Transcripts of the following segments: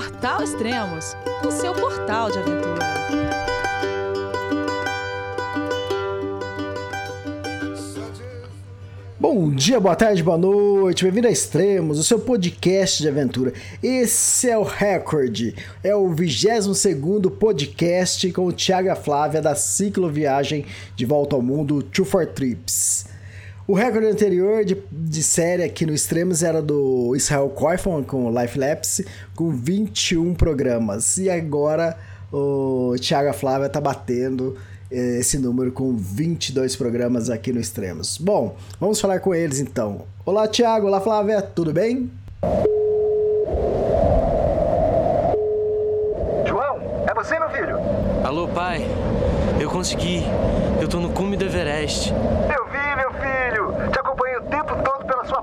Portal Extremos, o seu portal de aventura. Bom dia, boa tarde, boa noite, bem-vindo a Extremos, o seu podcast de aventura. Esse é o Record, é o 22 podcast com o Thiago Flávia da Ciclo Viagem de Volta ao Mundo Two for Trips. O recorde anterior de, de série aqui no Extremos era do Israel Koifman com Life Lapse, com 21 programas. E agora o Thiago Flávia tá batendo eh, esse número com 22 programas aqui no Extremos. Bom, vamos falar com eles então. Olá, Thiago. Olá, Flávia. Tudo bem? João, é você, meu filho? Alô, pai. Eu consegui. Eu tô no cume do Everest. Eu vi, meu filho. Te acompanhei o tempo todo pela sua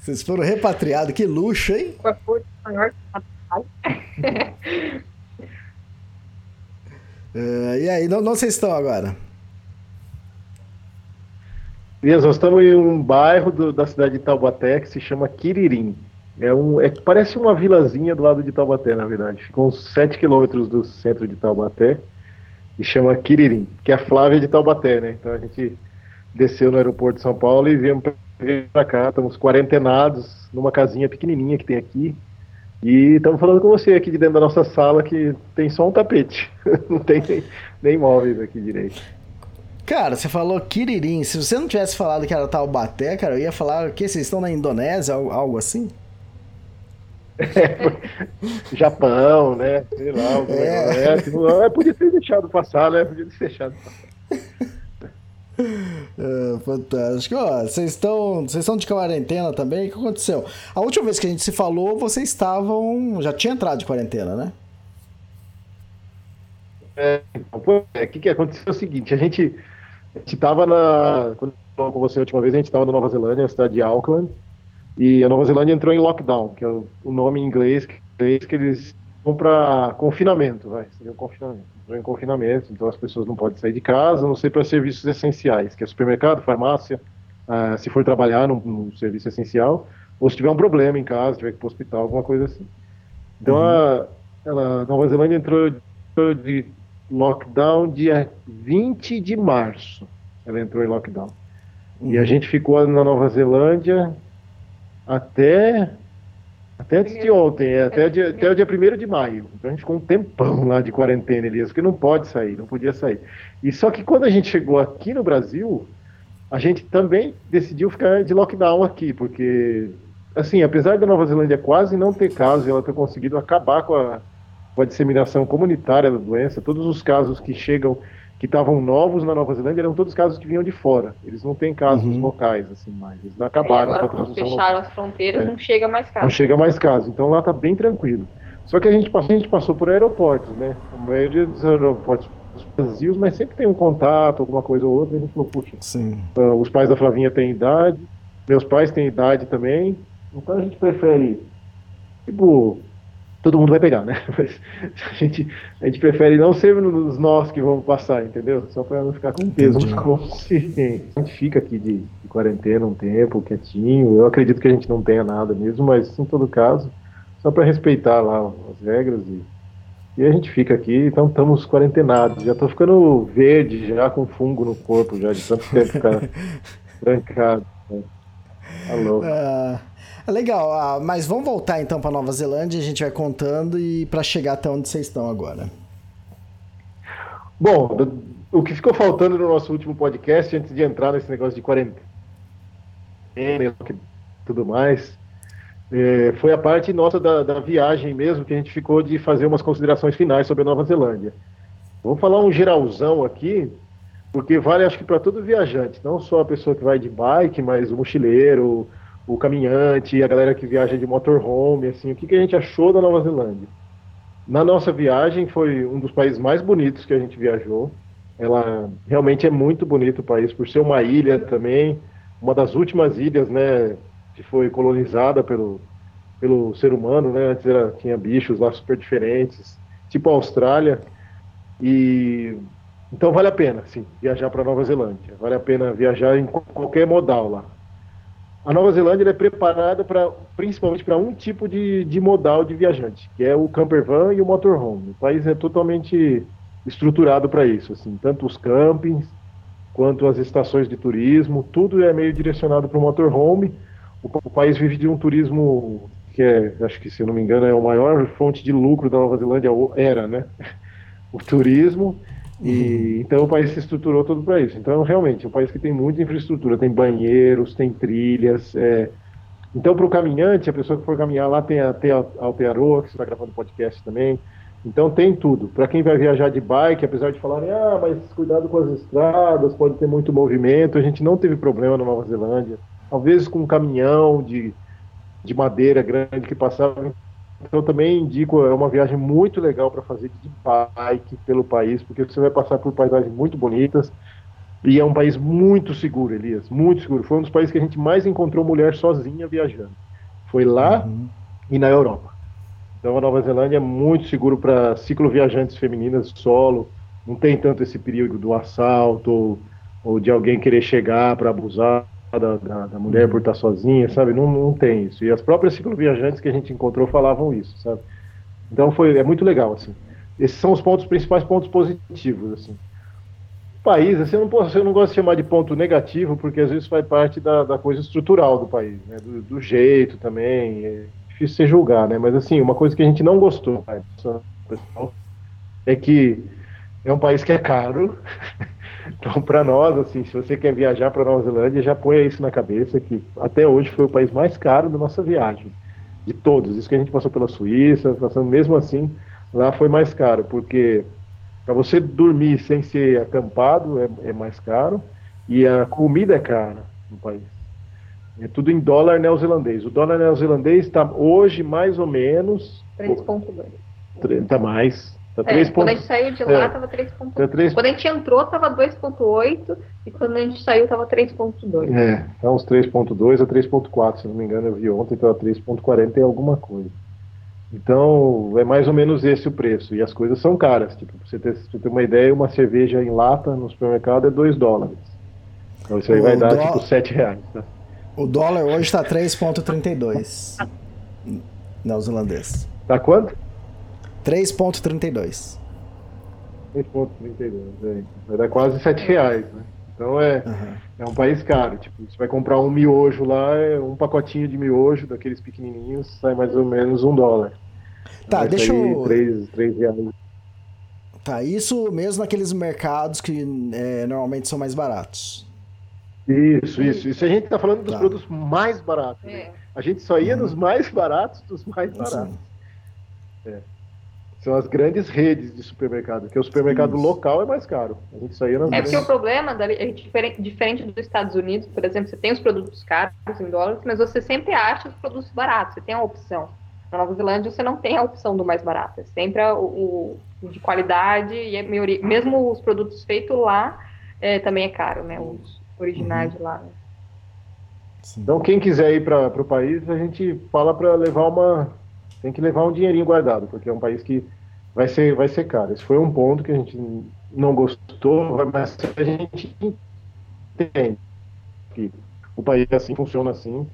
Vocês foram repatriados, que luxo, hein? com a força maior Uh, e aí, não, não vocês estão agora? Nós estamos em um bairro do- da cidade de Taubaté que se chama Quiririm. É um, é, parece uma vilazinha do lado de Taubaté, na verdade. Fica uns 7 quilômetros do centro de Taubaté e chama Quiririm, que é a Flávia de Taubaté, né? Então a gente desceu no aeroporto de São Paulo e viemos para cá. Estamos quarentenados numa casinha pequenininha que tem aqui. E estamos falando com você aqui de dentro da nossa sala que tem só um tapete. Não tem nem, nem móveis aqui direito. Cara, você falou Kiririm. Se você não tivesse falado que era Taubaté, cara, eu ia falar o quê? Vocês estão na Indonésia, algo, assim? Japão, né? Sei lá, algum É. negócio. É, tipo, é, podia ter deixado passar, né? Podia ter deixado passar. É, fantástico. Ó, vocês estão, vocês estão de quarentena também? O que aconteceu? A última vez que a gente se falou, vocês estavam, já tinha entrado de quarentena, né? É, então, pô, é, o que, que aconteceu é o seguinte, a gente a gente tava na. Quando eu falei com você a última vez, a gente estava na Nova Zelândia, na cidade de Auckland, e a Nova Zelândia entrou em lockdown, que é o, o nome em inglês que eles vão para confinamento, vai, seria um confinamento. Entrou em confinamento, então as pessoas não podem sair de casa, não ser para serviços essenciais, que é supermercado, farmácia, ah, se for trabalhar num, num serviço essencial, ou se tiver um problema em casa, tiver que ir para o hospital, alguma coisa assim. Então a, ela, Nova Zelândia entrou de lockdown dia 20 de março. Ela entrou em lockdown. E a gente ficou na Nova Zelândia até até antes de ontem, é, até, dia, até o dia 1 de maio. Então a gente ficou um tempão lá de quarentena, Elias, porque não pode sair, não podia sair. E só que quando a gente chegou aqui no Brasil, a gente também decidiu ficar de lockdown aqui, porque, assim, apesar da Nova Zelândia quase não ter casos, ela ter conseguido acabar com a, com a disseminação comunitária da doença, todos os casos que chegam, que estavam novos na Nova Zelândia, eram todos casos que vinham de fora. Eles não têm casos Uhum. locais, assim, mais. Eles Aí acabaram com agora, a quando transmissão fecharam as fronteiras, É. não chega mais não casa. chega mais casos. Então lá tá bem tranquilo. Só que a gente passou, a gente passou por aeroportos, né? A maioria dos aeroportos vazios, mas sempre tem um contato, alguma coisa ou outra. A gente falou, puxa, Sim. ah, os pais da Flavinha têm idade, meus pais têm idade também. Então a gente prefere, tipo, todo mundo vai pegar, né? Mas a gente, a gente prefere não ser nos nós que vamos passar, entendeu? Só para não ficar com peso Entendi. na consciência. A gente fica aqui de, de quarentena um tempo, quietinho. Eu acredito que a gente não tenha nada mesmo, mas em todo caso, só para respeitar lá as regras e, e a gente fica aqui. Então estamos quarentenados. Já tô ficando verde, já com fungo no corpo, já de tanto tempo ficar trancado. né? Tá louco. Ah, legal, ah, mas vamos voltar então para Nova Zelândia, a gente vai contando e para chegar até onde vocês estão agora. Bom, o que ficou faltando no nosso último podcast, antes de entrar nesse negócio de quarentena e tudo mais, é, foi a parte nossa da, da viagem mesmo, que a gente ficou de fazer umas considerações finais sobre a Nova Zelândia. Vou falar um geralzão aqui, porque vale acho que para todo viajante, não só a pessoa que vai de bike, mas o mochileiro, o caminhante, a galera que viaja de motorhome, assim, o que, que a gente achou da Nova Zelândia? Na nossa viagem foi um dos países mais bonitos que a gente viajou. Ela realmente é muito bonito o país, por ser uma ilha também, uma das últimas ilhas, né, que foi colonizada pelo, pelo ser humano, né? Antes era, tinha bichos lá super diferentes, tipo a Austrália. E então vale a pena, sim, viajar para Nova Zelândia. Vale a pena viajar em qualquer modal lá. A Nova Zelândia é preparada para, principalmente para um tipo de, de modal de viajante, que é o camper van e o motorhome. O país é totalmente estruturado para isso, assim, tanto os campings quanto as estações de turismo, tudo é meio direcionado para o motorhome. O, país vive de um turismo que é, acho que se não me engano, é a maior fonte de lucro da Nova Zelândia, era, né? O turismo. E uhum. então o país se estruturou todo para isso. Então, realmente, é um país que tem muita infraestrutura, tem banheiros, tem trilhas. É... Então, para o caminhante, a pessoa que for caminhar lá tem a, tem a Aotearoa, que você está gravando podcast também. Então tem tudo. Para quem vai viajar de bike, apesar de falarem, ah, mas cuidado com as estradas, pode ter muito movimento, a gente não teve problema na Nova Zelândia. Talvez com um caminhão de, de madeira grande que passava então também indico, é uma viagem muito legal para fazer de bike pelo país, porque você vai passar por paisagens muito bonitas e é um país muito seguro, Elias, muito seguro. Foi um dos países que a gente mais encontrou mulher sozinha viajando. Foi lá uhum. e na Europa. Então a Nova Zelândia é muito seguro para cicloviajantes femininas solo, não tem tanto esse perigo do assalto ou, ou de alguém querer chegar para abusar da, da, da mulher por estar sozinha, sabe? Não, não tem isso. E as próprias cicloviajantes que a gente encontrou falavam isso, sabe? Então foi, é muito legal, assim. Esses são os pontos principais pontos positivos, assim. O país, assim, eu não, posso, eu não gosto de chamar de ponto negativo, porque às vezes faz parte da, da coisa estrutural do país, né? Do, do, jeito também, é difícil você julgar, né? Mas, assim, uma coisa que a gente não gostou, pessoal, é que é um país que é caro, Então, para nós, assim, se você quer viajar para Nova Zelândia, já ponha isso na cabeça que até hoje foi o país mais caro da nossa viagem, de todos. Isso que a gente passou pela Suíça, passando mesmo assim, lá foi mais caro, porque para você dormir sem ser acampado é, é, mais caro e a comida é cara no país. É tudo em dólar neozelandês. O dólar neozelandês está hoje mais ou menos 3,2. Está mais, Tá é, quando a gente saiu de lá, estava é. 3.8. Tá 3... Quando a gente entrou, estava 2.8 e quando a gente saiu, estava 3.2. É, tá uns 3.2 a 3.4, se não me engano, eu vi ontem, estava 3.40 e alguma coisa. Então, é mais ou menos esse o preço. E as coisas são caras. Tipo, pra você ter, pra você ter uma ideia, uma cerveja em lata no supermercado é 2 dólares. Então isso aí o vai dar tipo 7 reais. Tá? O dólar hoje está 3,32 neozelandês. Tá quanto? 3,32. 3,32, é. Vai dar quase 7 reais, né? Então é, uhum. é um país caro. Tipo, você vai comprar um miojo lá, é um pacotinho de miojo daqueles pequenininhos, sai mais ou menos um dólar. Tá, deixa eu. 3, 3 reais. Tá, isso mesmo naqueles mercados que é, normalmente são mais baratos. Isso, isso. Isso a gente está falando dos tá. produtos mais baratos. Né? É. A gente só ia uhum. nos mais baratos dos mais baratos. É. São as grandes redes de supermercado, porque o supermercado Isso. local é mais caro. A gente saía nas É grandes... porque o problema é diferente, diferente dos Estados Unidos, por exemplo, você tem os produtos caros em dólares, mas você sempre acha os produtos baratos, você tem a opção. Na Nova Zelândia você não tem a opção do mais barato, é sempre o, o de qualidade e é maioria, mesmo os produtos feitos lá é, também é caro, né? Os originais uhum. de lá. Né? Então quem quiser ir para o país, a gente fala para levar uma tem que levar um dinheirinho guardado, porque é um país que vai ser, vai ser caro. Esse foi um ponto que a gente não gostou, mas a gente entende que o país assim funciona assim.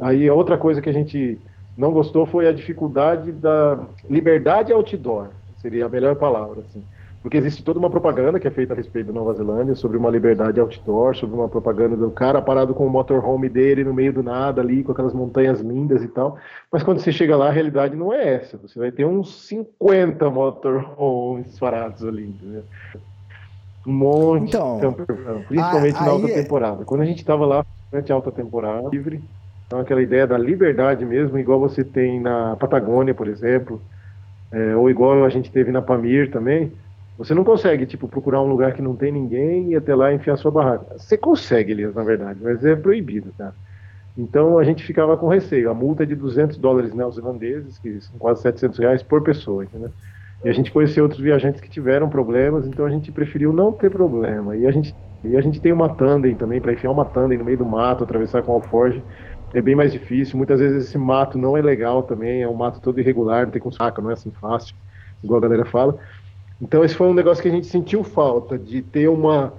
Aí outra coisa que a gente não gostou foi a dificuldade da liberdade outdoor, seria a melhor palavra. Assim porque existe toda uma propaganda que é feita a respeito da Nova Zelândia sobre uma liberdade outdoor, sobre uma propaganda do cara parado com o motorhome dele no meio do nada ali, com aquelas montanhas lindas e tal. Mas quando você chega lá, a realidade não é essa. Você vai ter uns 50 motorhomes parados ali, entendeu? Um monte então, de camper, principalmente a, na alta é... temporada. Quando a gente estava lá, durante a alta temporada, livre, então aquela ideia da liberdade mesmo, igual você tem na Patagônia, por exemplo, é, ou igual a gente teve na Pamir também, você não consegue, tipo, procurar um lugar que não tem ninguém e até lá enfiar sua barraca. Você consegue, Elias, na verdade, mas é proibido, tá? Então a gente ficava com receio. A multa é de 200 dólares neozelandeses, que são quase 700 reais por pessoa, entendeu? E a gente conheceu outros viajantes que tiveram problemas, então a gente preferiu não ter problema. E a gente, e a gente tem uma tandem também, para enfiar uma tandem no meio do mato, atravessar com alforge, é bem mais difícil. Muitas vezes esse mato não é legal também, é um mato todo irregular, não tem com saca, não é assim fácil, igual a galera fala. Então esse foi um negócio que a gente sentiu falta, de ter uma,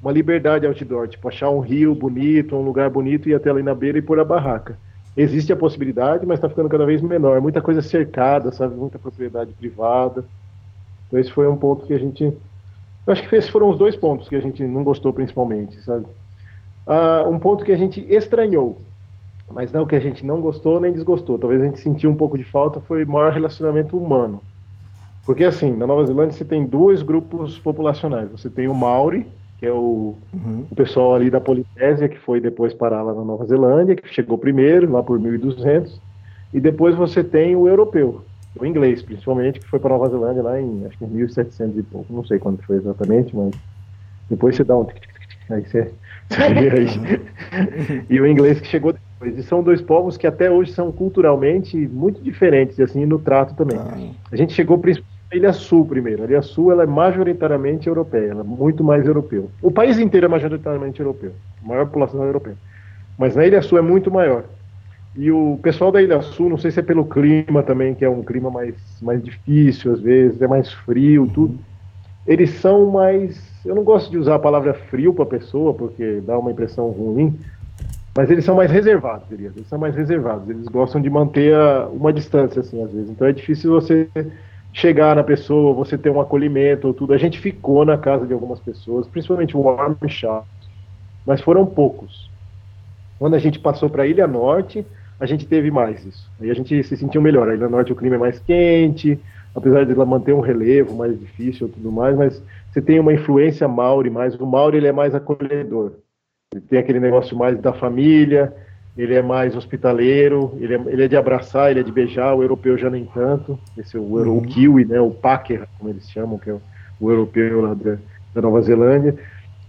uma liberdade outdoor, tipo achar um rio bonito, um lugar bonito, ir até ali na beira e pôr a barraca existe a possibilidade, mas está ficando cada vez menor. Muita coisa cercada, sabe? Muita propriedade privada. Então esse foi um ponto que a gente. Eu acho que esses foram os dois pontos que a gente não gostou principalmente, sabe? Ah, um ponto que a gente estranhou, mas não que a gente não gostou nem desgostou. Talvez a gente sentiu um pouco de falta foi maior relacionamento humano. Porque assim, na Nova Zelândia você tem dois grupos populacionais. Você tem o Maori, que é o, uhum. o pessoal ali da Polinésia, que foi depois parar lá na Nova Zelândia, que chegou primeiro, lá por 1200, e depois você tem o europeu, o inglês, principalmente, que foi para Nova Zelândia lá em, acho que 1700 e pouco, não sei quando foi exatamente, mas depois você dá um aí você, aí. e o inglês que chegou depois. E são dois povos que até hoje são culturalmente muito diferentes, assim, no trato também. Ah. A gente chegou principalmente Ilha Sul primeiro. A Ilha Sul ela é majoritariamente europeia, ela é muito mais europeu. O país inteiro é majoritariamente europeu, a maior população é europeia. Mas na Ilha Sul é muito maior. E o pessoal da Ilha Sul, não sei se é pelo clima também, que é um clima mais, mais difícil às vezes, é mais frio, tudo. Eles são mais. Eu não gosto de usar a palavra frio para a pessoa, porque dá uma impressão ruim, mas eles são mais reservados, diria. Eles são mais reservados. Eles gostam de manter a, uma distância, assim, às vezes. Então é difícil você chegar na pessoa, você ter um acolhimento ou tudo. A gente ficou na casa de algumas pessoas, principalmente o Warm Shop, mas foram poucos. Quando a gente passou para a Ilha Norte, a gente teve mais isso. Aí a gente se sentiu melhor. A Ilha Norte o clima é mais quente, apesar de ela manter um relevo mais difícil tudo mais, mas você tem uma influência Maori mais. O Maori ele é mais acolhedor. Ele tem aquele negócio mais da família, ele é mais hospitaleiro, ele é, ele é, de abraçar, ele é de beijar, o europeu já nem tanto, esse é o, uhum. o kiwi, né, o packer, como eles chamam, que é o, o europeu lá da, da, Nova Zelândia.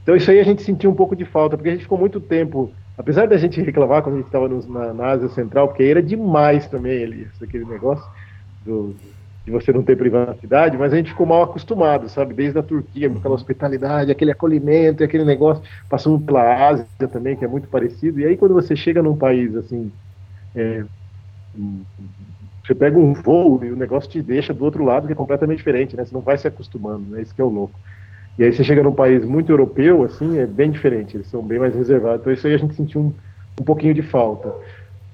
Então isso aí a gente sentiu um pouco de falta, porque a gente ficou muito tempo, apesar da gente reclamar quando a gente estava na, na, Ásia Central, porque aí era demais também ali, aquele negócio do, de você não ter privacidade, mas a gente ficou mal acostumado, sabe? Desde a Turquia, aquela hospitalidade, aquele acolhimento, aquele negócio, passando pela Ásia também, que é muito parecido. E aí, quando você chega num país assim, é, você pega um voo e o negócio te deixa do outro lado, que é completamente diferente, né? Você não vai se acostumando, né? Isso que é o louco. E aí você chega num país muito europeu, assim, é bem diferente, eles são bem mais reservados. Então isso aí a gente sentiu um, um pouquinho de falta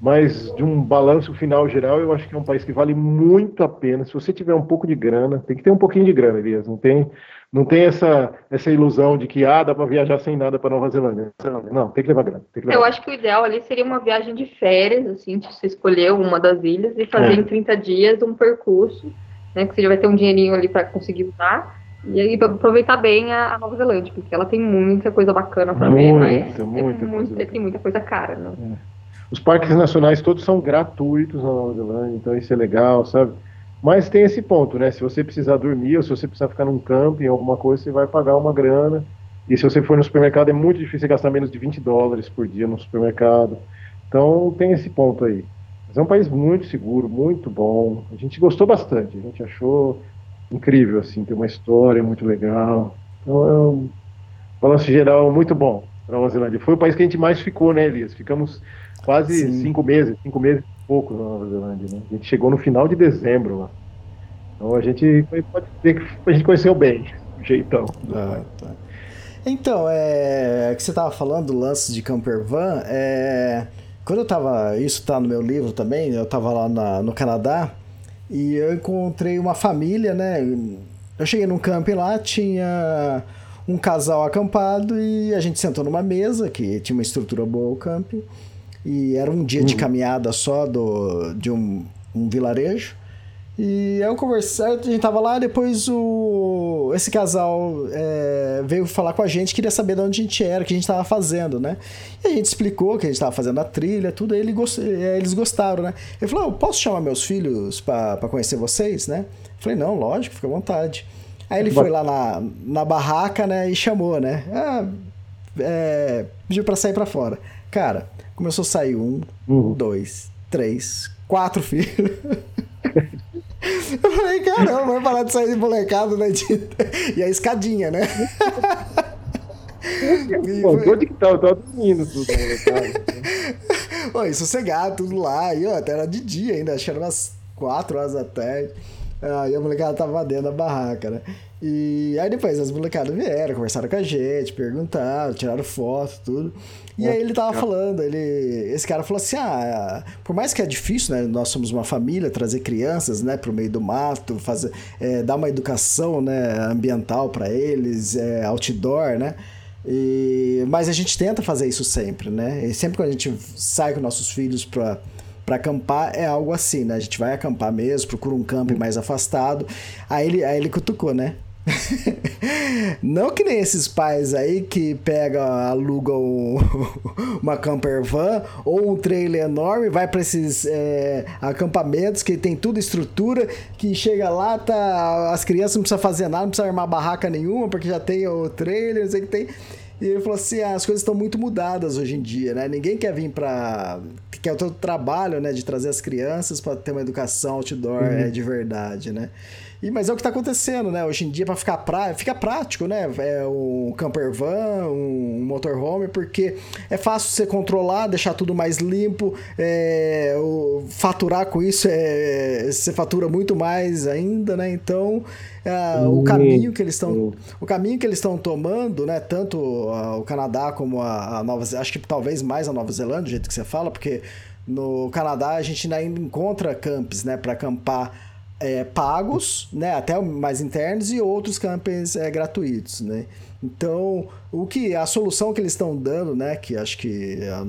mas de um balanço final geral, eu acho que é um país que vale muito a pena. Se você tiver um pouco de grana, tem que ter um pouquinho de grana, Elias. Não tem, não tem essa, essa ilusão de que ah, dá para viajar sem nada para Nova Zelândia. Não, tem que levar grana. Que levar eu acho que o ideal ali seria uma viagem de férias, assim, de você escolher uma das ilhas e fazer é. em 30 dias um percurso, né? Que você já vai ter um dinheirinho ali para conseguir usar. E aí aproveitar bem a, Nova Zelândia, porque ela tem muita coisa bacana para ver, mas muita, é muito, tem muita coisa cara, né? É. Os parques nacionais todos são gratuitos na Nova Zelândia, então isso é legal, sabe? Mas tem esse ponto, né? Se você precisar dormir ou se você precisar ficar num camping, alguma coisa, você vai pagar uma grana. E se você for no supermercado, é muito difícil gastar menos de 20 dólares por dia no supermercado. Então tem esse ponto aí. Mas é um país muito seguro, muito bom. A gente gostou bastante, a gente achou incrível, assim, tem uma história muito legal. Então é um balanço geral muito bom para Nova Zelândia. Foi o país que a gente mais ficou, né, Elias? Ficamos quase Sim. cinco meses, cinco meses e pouco na Nova Zelândia, né? A gente chegou no final de dezembro lá. Então a gente pode dizer que a gente conheceu bem o jeitão. Ah, tá. Então, é, que você estava falando do lance de camper van, é, quando eu estava, isso está no meu livro também, eu estava lá na, no Canadá e eu encontrei uma família, né? Eu cheguei num camping lá, tinha um casal acampado e a gente sentou numa mesa que tinha uma estrutura boa o camping e era um dia uhum. de caminhada só do, de um, um vilarejo. E eu conversei, a gente tava lá, depois o, esse casal é, veio falar com a gente, queria saber de onde a gente era, o que a gente tava fazendo, né? E a gente explicou que a gente tava fazendo a trilha, tudo, aí ele gost, é, eles gostaram, né? Ele falou, posso chamar meus filhos para conhecer vocês, né? Eu falei, não, lógico, fica à vontade. Aí ele foi lá na, na barraca, né, e chamou, né? Ah, é, pediu pra sair para fora. Cara, Começou a sair um, Uhum. dois, três, quatro filhos. Eu falei, caramba, vai parar de sair de molecada, né? E a escadinha, né? E Pô, foi- onde que tá? Eu tava dormindo tudo, molecada. Oi, sossegado, tudo lá. E ó, até era de dia ainda, acho que era umas 4 horas da tarde. Aí a molecada tava dentro da barraca, né? E aí depois as molecadas vieram, conversaram com a gente, perguntaram, tiraram foto, tudo. E aí ele tava falando, ele, esse cara falou assim: ah, por mais que é difícil, né? Nós somos uma família, trazer crianças, né, pro meio do mato, fazer, é, dar uma educação, né, ambiental para eles, é, outdoor, né? E, mas a gente tenta fazer isso sempre, né? E sempre quando a gente sai com nossos filhos para para acampar é algo assim, né? A gente vai acampar mesmo, procura um camping mais afastado. Aí ele, aí ele cutucou, né? Não que nem esses pais aí que pegam, alugam um- uma camper van ou um trailer enorme, vai para esses é, acampamentos que tem tudo estrutura, que chega lá, tá, as crianças não precisam fazer nada, não precisam armar barraca nenhuma, porque já tem o trailer, não sei o que tem. E ele falou assim: ah, as coisas estão muito mudadas hoje em dia, né? Ninguém quer vir para quer o teu trabalho, né, de trazer as crianças para ter uma educação outdoor é, de verdade, né? E, mas é o que está acontecendo, né? Hoje em dia, para ficar pra, fica prático, né? É um camper van, um motorhome, porque é fácil você controlar, deixar tudo mais limpo, é, o- faturar com isso, é, você fatura muito mais ainda, né? Então, é, o caminho que eles estão o caminho que eles estão tomando, né, tanto o Canadá como a, a Nova Zelândia, acho que talvez mais a Nova Zelândia, do jeito que você fala, porque no Canadá a gente ainda encontra campos, né, para acampar é, pagos, né, até mais internos e outros campings é, gratuitos, né. Então, o que a solução que eles estão dando, né, que acho que ah,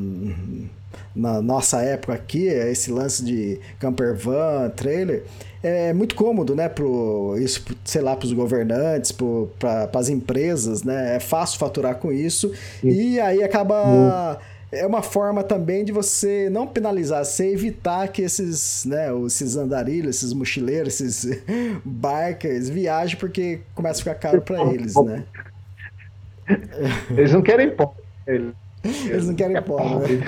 na nossa época aqui, é esse lance de camper van, trailer, é muito cômodo, né, pro, isso, sei lá, para os governantes, para as empresas, né, é fácil faturar com isso, e aí acaba... É uma forma também de você não penalizar, você evitar que esses, né, esses andarilhos, esses mochileiros, esses barcers viajem porque começa a ficar caro para eles, né? Eles não querem pó. Eles, Eles não querem pó, né?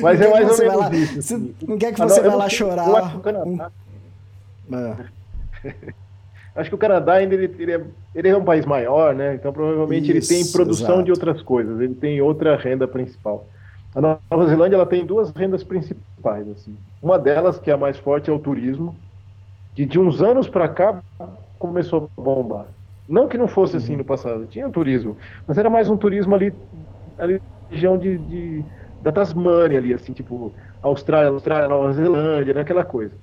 Mas Não é mais ou menos lá- isso. não quer que Ah, você eu vá não lá chorar. Eu acho acho que o Canadá ainda ele, ele é, ele é um país maior, né? Então provavelmente ele tem Isso, produção exato. de outras coisas. Ele tem outra renda principal. A Nova Zelândia ela tem duas rendas principais. Assim. Uma delas, que é a mais forte, é o turismo. Que de uns anos para cá começou a bombar. Não que não fosse assim no passado, tinha turismo, mas era mais um turismo ali, ali região de, de- da Tasmânia ali, assim, tipo Austrália, Austrália, Nova Zelândia, né, aquela coisa.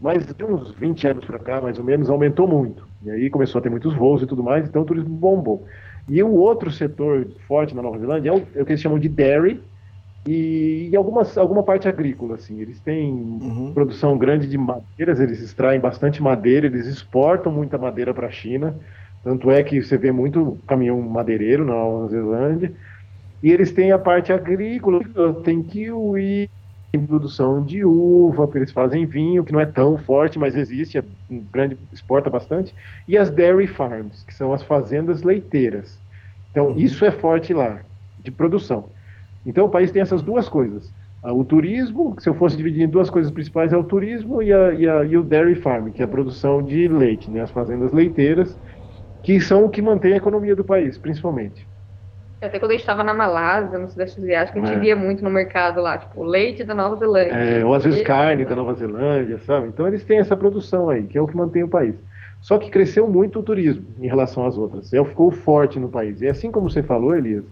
Mas de uns 20 anos para cá, mais ou menos, aumentou muito. E aí começou a ter muitos voos e tudo mais, então o turismo bombou. E o outro setor forte na Nova Zelândia é o, é o que eles chamam de dairy e, e algumas, alguma parte agrícola, assim. Eles têm Uhum. produção grande de madeiras, eles extraem bastante madeira, eles exportam muita madeira para a China. Tanto é que você vê muito caminhão madeireiro na Nova Zelândia. E eles têm a parte agrícola, tem kiwi, tem produção de uva, porque eles fazem vinho, que não é tão forte, mas existe, é um grande, exporta bastante. E as dairy farms, que são as fazendas leiteiras. Então, isso é forte lá, de produção. Então, o país tem essas duas coisas. Ah, O turismo, que se eu fosse dividir em duas coisas principais, é o turismo e, a, e, a- e o dairy farm, que é a produção de leite, né? as fazendas leiteiras, que são o que mantém a economia do país, principalmente. Até quando a gente estava na Malásia, no Sudeste Asiático, a gente É. via muito no mercado lá, tipo, leite da Nova Zelândia. É, ou às vezes carne da Nova Zelândia, sabe? Então eles têm essa produção aí, que é o que mantém o país. Só que cresceu muito o turismo em relação às outras. É, ficou forte no país. E assim como você falou, Elias,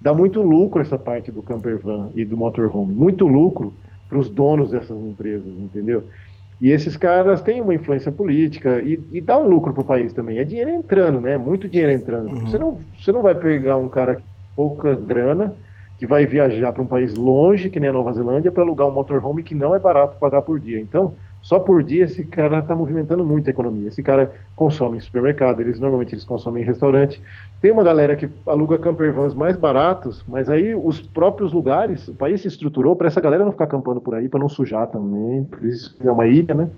dá muito lucro essa parte do camper van e do motorhome. Muito lucro para os donos dessas empresas, entendeu? E esses caras têm uma influência política e, e dá um lucro para o país também. É dinheiro entrando, né? Muito dinheiro entrando. Você, não, você não vai pegar um cara com pouca grana que vai viajar para um país longe, que nem a Nova Zelândia, para alugar um motorhome que não é barato pagar por dia. Então, só por dia esse cara está movimentando muito a economia. Esse cara consome em supermercado, eles normalmente eles consomem em restaurante. Tem uma galera que aluga camper vans mais baratos, mas aí os próprios lugares, o país se estruturou para essa galera não ficar acampando por aí, para não sujar também, por isso é uma ilha, né?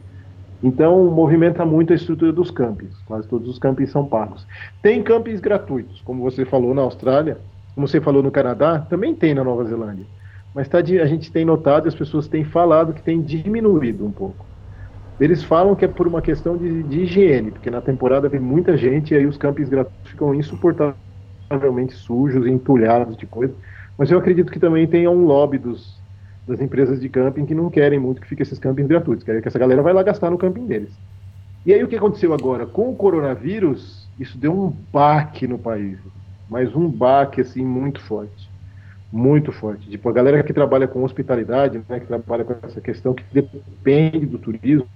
Então, movimenta muito a estrutura dos campings. Quase todos os campings são pagos. Tem campings gratuitos, como você falou na Austrália. como você falou no Canadá, também tem na Nova Zelândia. Mas tá, a gente tem notado as pessoas têm falado que tem diminuído um pouco. Eles falam que é por uma questão de, de higiene, porque na temporada vem muita gente e aí os campings gratuitos ficam insuportavelmente sujos, entulhados de coisa. Mas eu acredito que também tenha um lobby dos, das empresas de camping que não querem muito que fiquem esses campings gratuitos, querem que essa galera vai lá gastar no camping deles. E aí o que aconteceu agora? Com o coronavírus, isso deu um baque no país mas um baque assim muito forte. Muito forte. Tipo, a galera que trabalha com hospitalidade, né, que trabalha com essa questão que depende do turismo,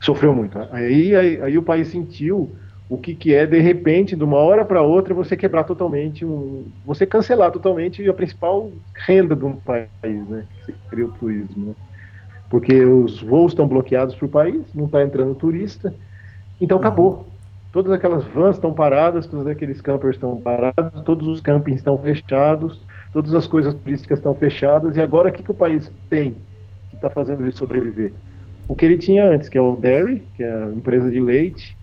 sofreu muito. Aí, aí, aí o país sentiu o que, que é, de repente, de uma hora para outra, você quebrar totalmente, um, você cancelar totalmente a principal renda de um país, né? Que seria o turismo. Né? Porque os voos estão bloqueados para o país, não está entrando turista, então acabou todas aquelas vans estão paradas, todos aqueles campers estão parados, todos os campings estão fechados, todas as coisas turísticas estão fechadas, e agora o que, que o país tem que está fazendo ele sobreviver? O que ele tinha antes, que é o dairy, que é a empresa de leite,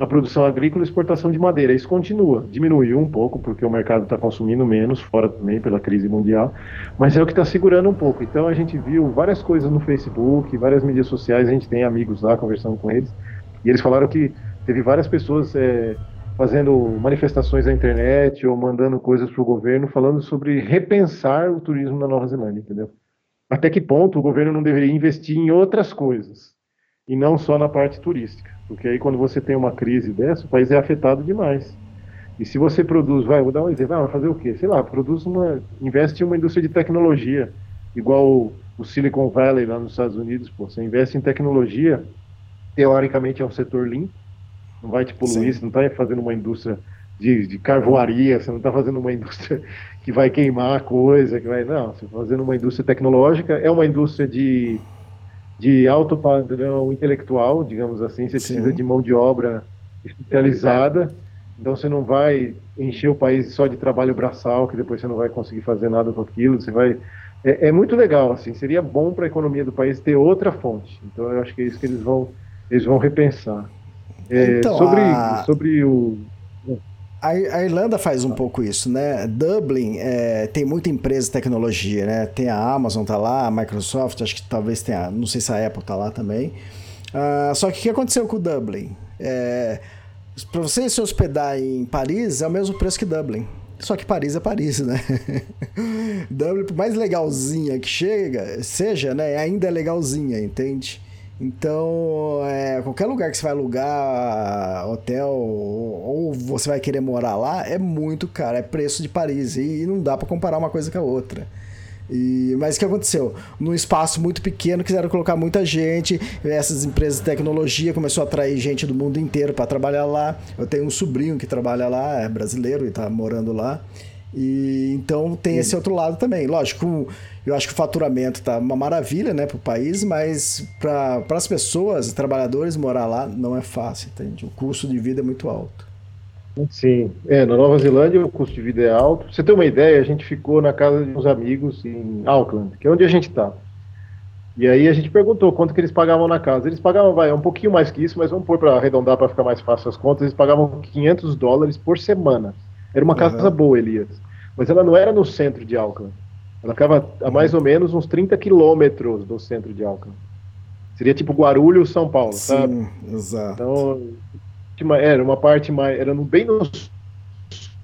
a produção agrícola e exportação de madeira. Isso continua, diminuiu um pouco, porque o mercado está consumindo menos, fora também pela crise mundial, mas é o que está segurando um pouco. Então a gente viu várias coisas no Facebook, várias mídias sociais, a gente tem amigos lá conversando com eles, e eles falaram que teve várias pessoas é, fazendo manifestações na internet ou mandando coisas para o governo falando sobre repensar o turismo na Nova Zelândia, entendeu? Até que ponto o governo não deveria investir em outras coisas e não só na parte turística? Porque aí quando você tem uma crise dessa, o país é afetado demais. E se você produz, vai, vou dar um exemplo, ah, vai fazer o quê? Sei lá, produz uma, investe em uma indústria de tecnologia, igual o, o Silicon Valley lá nos Estados Unidos, pô, você investe em tecnologia, teoricamente é um setor limpo, não vai te poluir, Sim. você não está fazendo uma indústria de, de carvoaria, você não está fazendo uma indústria que vai queimar coisa, que vai. Não, você está fazendo uma indústria tecnológica, é uma indústria de, de alto padrão intelectual, digamos assim, você Sim. precisa de mão de obra especializada, então você não vai encher o país só de trabalho braçal, que depois você não vai conseguir fazer nada com aquilo, você vai. É, é muito legal, assim, seria bom para a economia do país ter outra fonte. Então eu acho que é isso que eles vão, eles vão repensar. É, então, sobre, a... sobre o. A Irlanda faz um pouco isso, né? Dublin é, tem muita empresa de tecnologia, né? Tem a Amazon tá lá, a Microsoft, acho que talvez tenha, não sei se a Apple tá lá também. Uh, só que o que aconteceu com Dublin? É, para você se hospedar em Paris é o mesmo preço que Dublin. Só que Paris é Paris, né? Dublin, por mais legalzinha que chega, seja, né? Ainda é legalzinha, entende? Então, é, qualquer lugar que você vai alugar hotel ou, você vai querer morar lá é muito caro, é preço de Paris e, não dá para comparar uma coisa com a outra. E, mas o que aconteceu? Num espaço muito pequeno, quiseram colocar muita gente. Essas empresas de tecnologia começou a atrair gente do mundo inteiro para trabalhar lá. Eu tenho um sobrinho que trabalha lá, é brasileiro e está morando lá. E então tem esse outro lado também. Lógico, eu acho que o faturamento tá uma maravilha, né, para o país, mas para as pessoas, trabalhadores, morar lá não é fácil, entende? O custo de vida é muito alto. Sim, é, na Nova Zelândia o custo de vida é alto. Pra você ter uma ideia, a gente ficou na casa de uns amigos em Auckland, que é onde a gente está. E aí a gente perguntou quanto que eles pagavam na casa. Eles pagavam, vai, um pouquinho mais que isso, mas vamos pôr para arredondar para ficar mais fácil as contas. Eles pagavam 500 dólares por semana. Era uma casa uhum. boa, Elias. Mas ela não era no centro de Auckland. Ela ficava a mais ou menos uns 30 quilômetros do centro de Alcântara. Seria tipo Guarulhos, São Paulo, Sim, sabe? exato. Então, era uma parte mais. Era bem no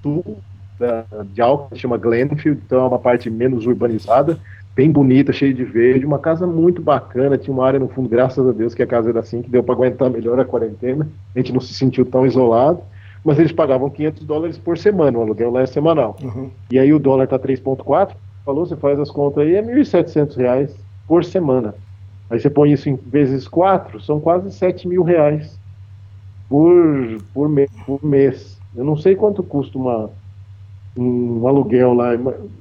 sul da, de Alcântara, chama Glenfield, então é uma parte menos urbanizada, bem bonita, cheia de verde, uma casa muito bacana, tinha uma área no fundo, graças a Deus que a casa era assim, que deu para aguentar melhor a quarentena, a gente não se sentiu tão isolado mas eles pagavam 500 dólares por semana, o aluguel lá é semanal. Uhum. E aí o dólar tá 3,4, falou, você faz as contas aí, é R$ 1.700 por semana. Aí você põe isso em vezes 4, são quase 7 mil reais por, por, me, por mês. Eu não sei quanto custa uma, um aluguel lá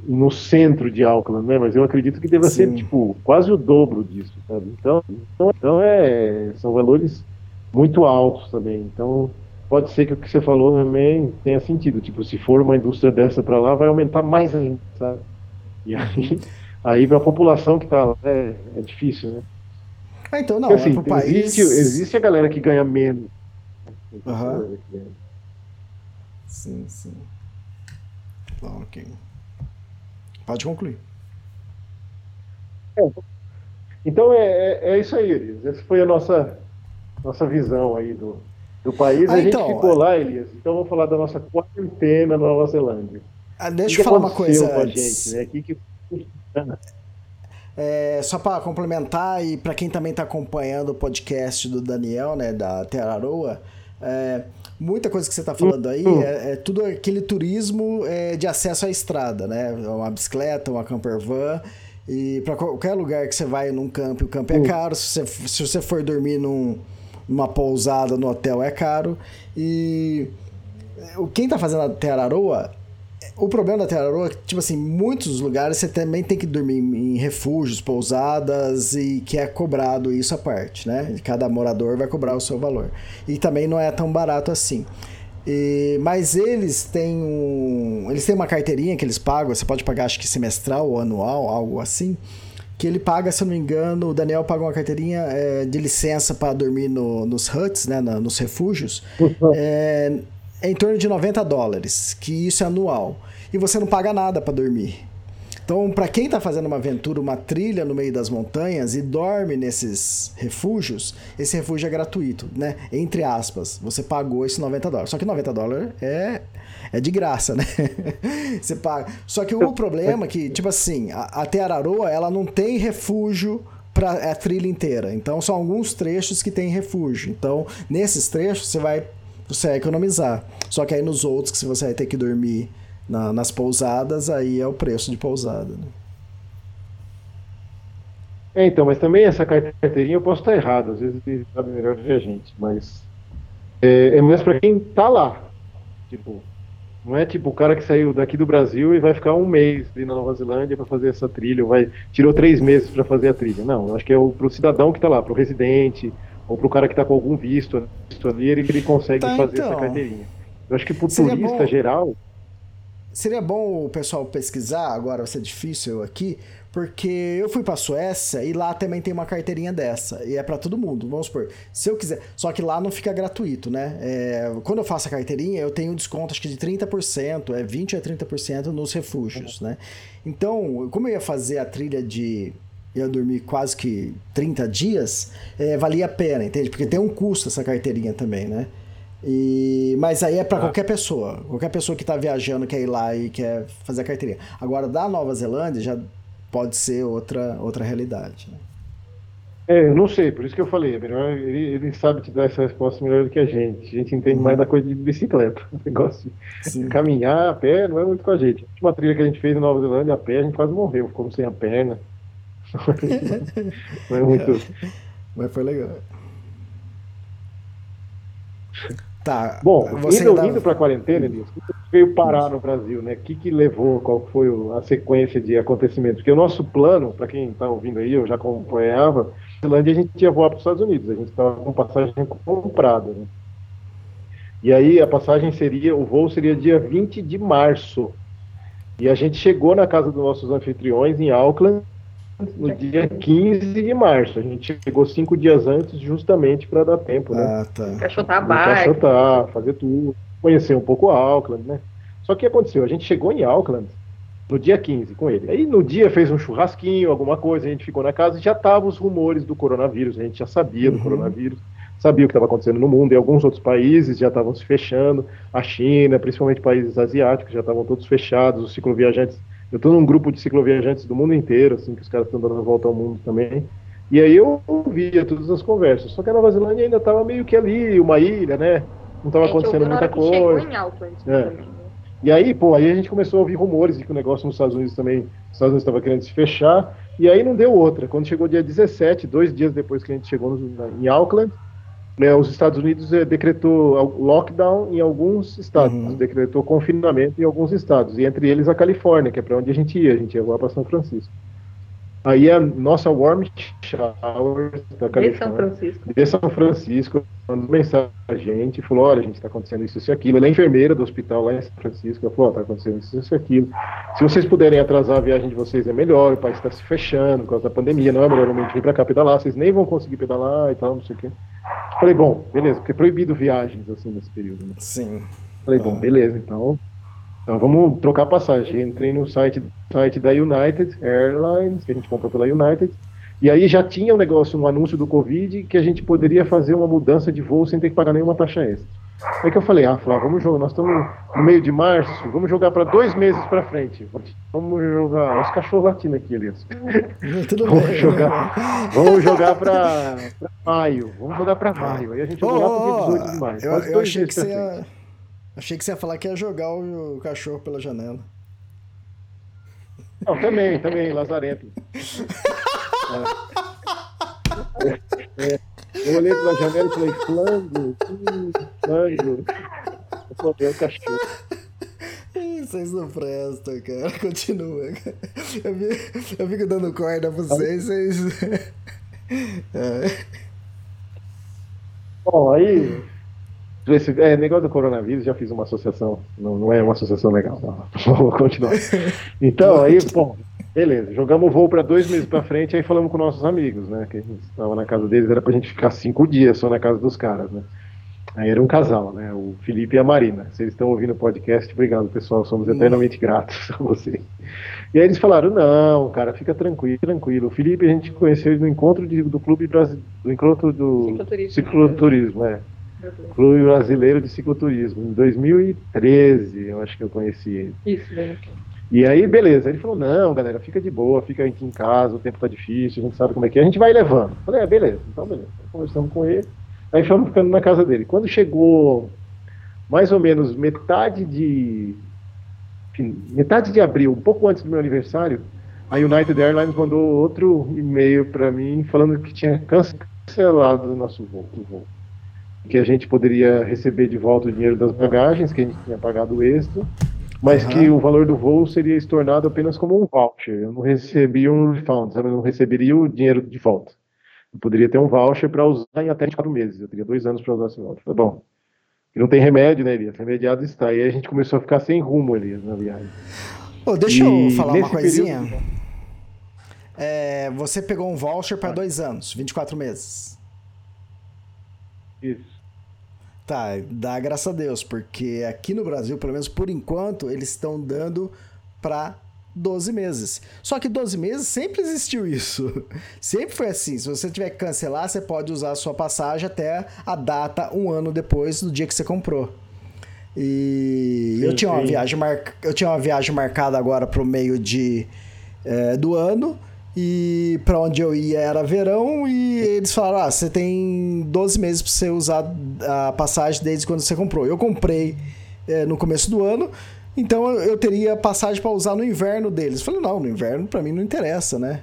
no centro de Auckland, né? Mas eu acredito que deva Sim. ser tipo quase o dobro disso, sabe? Então, então, então é, são valores muito altos também. Então pode ser que o que você falou também tenha sentido. Tipo, se for uma indústria dessa para lá, vai aumentar mais ainda, sabe? E aí, aí para a população que está lá é, é, difícil, né? Ah, então não, Porque, assim, é país... existe, existe a galera que ganha menos. Uhum. Sim, sim. Ok. Pode concluir. É. Então é, é, é, isso aí, Elias. Essa foi a nossa, nossa visão aí do, do país. Ah, a então, gente ficou lá, Elias. Então vamos falar da nossa quarentena na Nova Zelândia. Ah, deixa eu falar uma coisa. Com a gente, né? que... É, só para complementar e para quem também está acompanhando o podcast do Daniel, né, da Teraroa, é, muita coisa que você está falando aí hum. é, é, tudo aquele turismo é, de acesso à estrada, né? Uma bicicleta, uma camper van. E para qualquer lugar que você vai num campo, o campo é hum. caro. Se você, se você for dormir num, numa pousada no hotel, é caro. E quem está fazendo a Teraroa o problema da Teraroa é que, tipo assim, muitos lugares você também tem que dormir em refúgios, pousadas e que é cobrado isso à parte, né? Cada morador vai cobrar o seu valor. E também não é tão barato assim. E, mas eles têm um, eles têm uma carteirinha que eles pagam, você pode pagar acho que semestral ou anual, algo assim, que ele paga, se eu não me engano, o Daniel paga uma carteirinha é, de licença para dormir no, nos huts, né, na, nos refúgios. Uhum. É, é em torno de 90 dólares, que isso é anual. E você não paga nada para dormir. Então, para quem está fazendo uma aventura, uma trilha no meio das montanhas e dorme nesses refúgios, esse refúgio é gratuito, né? Entre aspas, você pagou esses 90 dólares. Só que 90 dólares é, é de graça, né? você paga. Só que o problema é que, tipo assim, a, até Araroa, ela não tem refúgio para a trilha inteira. Então, são alguns trechos que tem refúgio. Então, nesses trechos, você vai você vai economizar. Só que aí nos outros que você vai ter que dormir na, nas pousadas, aí é o preço de pousada. Né? É, então, mas também essa carteirinha eu posso estar errado, às vezes ele sabe melhor que a gente, mas é, é mais para quem tá lá. Tipo, não é tipo o cara que saiu daqui do Brasil e vai ficar um mês ali na Nova Zelândia para fazer essa trilha, ou vai tirou três meses para fazer a trilha. Não, eu acho que é o pro cidadão que está lá, pro residente, ou pro cara que está com algum visto, visto ali, ele, ele consegue tá, fazer então. essa carteirinha. Eu acho que pro turista bom... geral. Seria bom o pessoal pesquisar, agora vai ser difícil aqui, porque eu fui para Suécia e lá também tem uma carteirinha dessa, e é para todo mundo, vamos supor. Se eu quiser, só que lá não fica gratuito, né? É, quando eu faço a carteirinha, eu tenho um desconto acho que de 30%, é 20 a 30% nos refúgios, né? Então, como eu ia fazer a trilha de ia dormir quase que 30 dias, é, valia a pena, entende? Porque tem um custo essa carteirinha também, né? E, mas aí é para ah. qualquer pessoa. Qualquer pessoa que está viajando quer ir lá e quer fazer a carteirinha. Agora, da Nova Zelândia já pode ser outra, outra realidade. Né? É, eu não sei, por isso que eu falei, é melhor, ele, ele sabe te dar essa resposta melhor do que a gente. A gente entende uhum. mais da coisa de bicicleta. O negócio de caminhar a pé não é muito com a gente. A última trilha que a gente fez na Nova Zelândia a pé, a gente quase morreu, ficou sem a perna. não é muito. Mas foi legal. Tá. Bom, você indo, indo para a quarentena, Elias, veio parar no Brasil, né? O que, que levou, qual foi a sequência de acontecimentos? Porque o nosso plano, para quem está ouvindo aí, eu já acompanhava, na Finlândia a gente ia voar para os Estados Unidos, a gente estava com passagem comprada, né? E aí a passagem seria, o voo seria dia 20 de março. E a gente chegou na casa dos nossos anfitriões em Auckland no dia 15 de março. A gente chegou cinco dias antes, justamente para dar tempo, né? Ah, tá. Encaixotar a barca. Encaixotar, fazer tudo, conhecer um pouco Auckland, né? Só que aconteceu, a gente chegou em Auckland no dia 15 com ele. Aí no dia fez um churrasquinho, alguma coisa, a gente ficou na casa e já estavam os rumores do coronavírus, a gente já sabia do uhum. coronavírus, sabia o que estava acontecendo no mundo, e alguns outros países já estavam se fechando, a China, principalmente países asiáticos, já estavam todos fechados, os cicloviajantes eu estou num grupo de cicloviajantes do mundo inteiro, assim, que os caras estão dando a volta ao mundo também. E aí eu ouvia todas as conversas. Só que a Nova Zelândia ainda estava meio que ali, uma ilha, né? Não estava acontecendo muita coisa. Em Auckland, é. Também, né? E aí, pô, aí a gente começou a ouvir rumores de que o negócio nos Estados Unidos também, os Estados Unidos estava querendo se fechar, e aí não deu outra. Quando chegou dia 17, dois dias depois que a gente chegou no, em Auckland, né, os Estados Unidos é, decretou lockdown em alguns estados, uhum. decretou confinamento em alguns estados, e entre eles a Califórnia, que é para onde a gente ia, a gente ia voar para São Francisco. Aí a nossa warm shower da Califórnia, de São Francisco, de São Francisco mandou mensagem a gente, falou, olha, a gente está acontecendo isso, isso e aquilo. Ela é enfermeira do hospital lá em São Francisco, ela falou, está acontecendo isso, isso e aquilo. Se vocês puderem atrasar a viagem de vocês é melhor, o país está se fechando por causa da pandemia, não é melhor realmente vir para cá pedalar, vocês nem vão conseguir pedalar e tal, não sei o quê. Falei, bom, beleza, porque é proibido viagens assim nesse período. Né? Sim. Falei, bom, beleza, então Então vamos trocar passagem. Entrei no site, site da United Airlines, que a gente comprou pela United, e aí já tinha um negócio, um anúncio do Covid, que a gente poderia fazer uma mudança de voo sem ter que pagar nenhuma taxa extra. Aí que eu falei, ah, Flávio, vamos jogar, nós estamos no meio de março, vamos jogar para dois meses para frente. Vamos jogar, os cachorros latindo aqui, Elias. Tudo vamos bem. jogar, vamos jogar para maio, vamos jogar para maio. Aí a gente Ô, jogou lá pro ô, dia 18 de maio. eu, eu achei que você ia. Achei que você ia falar que ia jogar o, cachorro pela janela. Não, também, também, Lazarento. É, é, eu olhei pela janela e falei, flango, hum, flango. Eu falei, o cachorro. Vocês não prestam, cara. Continua. cara. Eu, vi- eu fico dando corda pra vocês, vocês. É. Bom, aí. Esse, é, negócio do coronavírus, já fiz uma associação. Não, não é uma associação legal. Não. Vou continuar. Então, aí, bom, beleza. Jogamos o voo para dois meses para frente, aí falamos com nossos amigos, né? Que a gente estava na casa deles, era pra gente ficar cinco dias só na casa dos caras, né? Aí era um casal, né? O Felipe e a Marina. Se eles estão ouvindo o podcast, obrigado, pessoal. Somos eternamente gratos a vocês. E aí eles falaram: não, cara, fica tranquilo, tranquilo. O Felipe a gente conheceu no encontro de- do clube brasileiro, do encontro do Cicloturismo. cicloturismo, é. Clube Brasileiro de Cicloturismo. Em 2013, eu acho que eu conheci ele. Isso, né? E aí, beleza. Ele falou: não, galera, fica de boa, fica aqui em casa, o tempo tá difícil, a gente sabe como é que é, a gente vai levando. Eu falei: é, beleza, então beleza. Conversamos com ele, aí fomos ficando na casa dele. Quando chegou mais ou menos metade de. enfim, metade de abril, um pouco antes do meu aniversário, a United Airlines mandou outro e-mail para mim falando que tinha cancelado o nosso voo. o voo. Que a gente poderia receber de volta o dinheiro das bagagens, que a gente tinha pagado o extra, mas Aham. que o valor do voo seria estornado apenas como um voucher. Eu não recebi um refund, sabe? eu não receberia o dinheiro de volta. Eu poderia ter um voucher para usar em até 24 meses. Eu teria dois anos para usar esse voucher. Falei, bom, e não tem remédio, né, Elias? Remediado está. E aí a gente começou a ficar sem rumo, Elias, na viagem. Ô, deixa E eu falar uma coisinha. período- É, você pegou um voucher para dois anos, 24 meses. Isso. Tá, dá graças a Deus, porque aqui no Brasil, pelo menos por enquanto, eles estão dando para 12 meses. Só que 12 meses sempre existiu isso. Sempre foi assim. Se você tiver que cancelar, você pode usar a sua passagem até a data um ano depois do dia que você comprou. E Sim, eu tinha uma sim. viagem mar... eu tinha uma viagem marcada agora pro meio de eh, do ano e para onde eu ia era verão e eles falaram: "Ah, você tem 12 meses para você usar a passagem desde quando você comprou". Eu comprei eh, no começo do ano, então eu, teria passagem para usar no inverno deles. Eu falei: "Não, no inverno para mim não interessa, né?"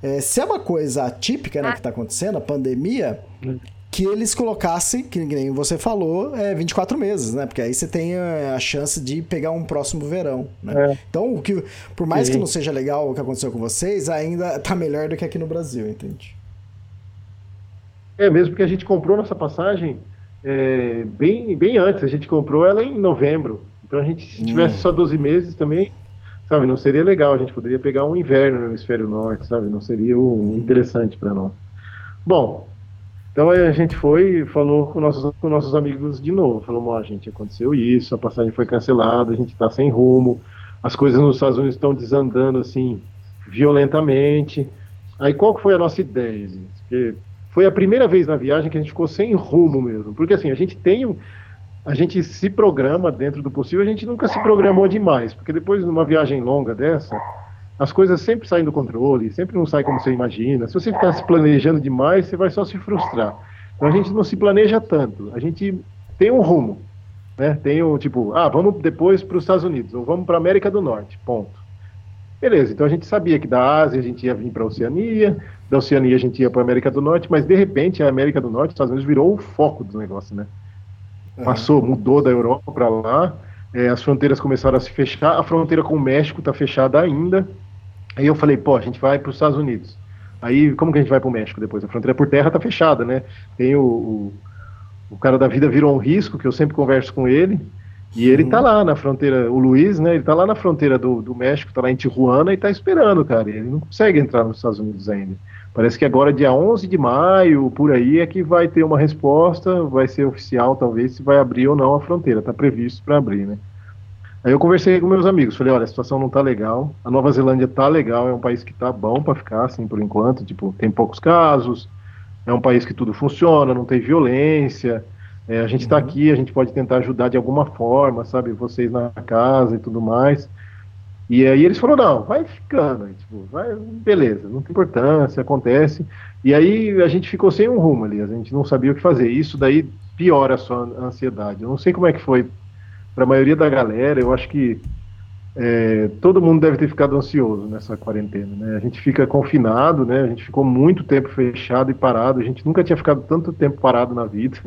Eh, se é uma coisa atípica, né, que tá acontecendo, a pandemia, que eles colocassem, que nem você falou, é 24 meses, né? Porque aí você tem a, a chance de pegar um próximo verão, né? É. Então, o que, por mais Sim. que não seja legal o que aconteceu com vocês, ainda tá melhor do que aqui no Brasil, entende? É, mesmo porque a gente comprou nossa passagem é, bem, bem antes. A gente comprou ela em novembro. Então a gente, se tivesse só 12 meses também, sabe, não seria legal. A gente poderia pegar um inverno no hemisfério norte, sabe? Não seria interessante para nós. Bom, então aí a gente foi e falou com nossos, com nossos amigos de novo. Falou, ó, gente, aconteceu isso, a passagem foi cancelada, a gente está sem rumo, as coisas nos Estados Unidos estão desandando assim violentamente. Aí qual foi a nossa ideia? Porque foi a primeira vez na viagem que a gente ficou sem rumo mesmo. Porque assim, a gente tem um. A gente se programa dentro do possível, a gente nunca se programou demais. Porque depois de uma viagem longa dessa, as coisas sempre saem do controle, sempre não sai como você imagina. Se você ficar se planejando demais, você vai só se frustrar. Então a gente não se planeja tanto. A gente tem um rumo. Né? Tem um tipo, ah, vamos depois para os Estados Unidos, ou vamos para a América do Norte. Ponto. Beleza, então a gente sabia que da Ásia a gente ia vir para a Oceania, da Oceania a gente ia para a América do Norte, mas de repente a América do Norte, os Estados Unidos virou o foco do negócio, né? Passou, mudou da Europa para lá, é, as fronteiras começaram a se fechar, a fronteira com o México está fechada ainda. Aí eu falei, pô, a gente vai para os Estados Unidos. Aí como que a gente vai para o México depois? A fronteira por terra está fechada, né? Tem o, o, o cara da vida virou um risco, que eu sempre converso com ele, e ele tá lá na fronteira, o Luiz, né? Ele tá lá na fronteira do, do México, tá lá em Tijuana e tá esperando, cara. Ele não consegue entrar nos Estados Unidos ainda. Parece que agora, dia 11 de maio, por aí, é que vai ter uma resposta, vai ser oficial, talvez, se vai abrir ou não a fronteira. Tá previsto para abrir, né? Aí eu conversei com meus amigos, falei, olha, a situação não tá legal, a Nova Zelândia tá legal, é um país que tá bom para ficar, assim, por enquanto, tipo, tem poucos casos, é um país que tudo funciona, não tem violência, é, a gente está uhum. aqui, a gente pode tentar ajudar de alguma forma, sabe, vocês na casa e tudo mais. E aí eles falaram, não, vai ficando, tipo, vai, beleza, não tem importância, acontece. E aí a gente ficou sem um rumo ali, a gente não sabia o que fazer. Isso daí piora a sua ansiedade. Eu não sei como é que foi para a maioria da galera, eu acho que é, todo mundo deve ter ficado ansioso nessa quarentena, né? A gente fica confinado, né? A gente ficou muito tempo fechado e parado. A gente nunca tinha ficado tanto tempo parado na vida.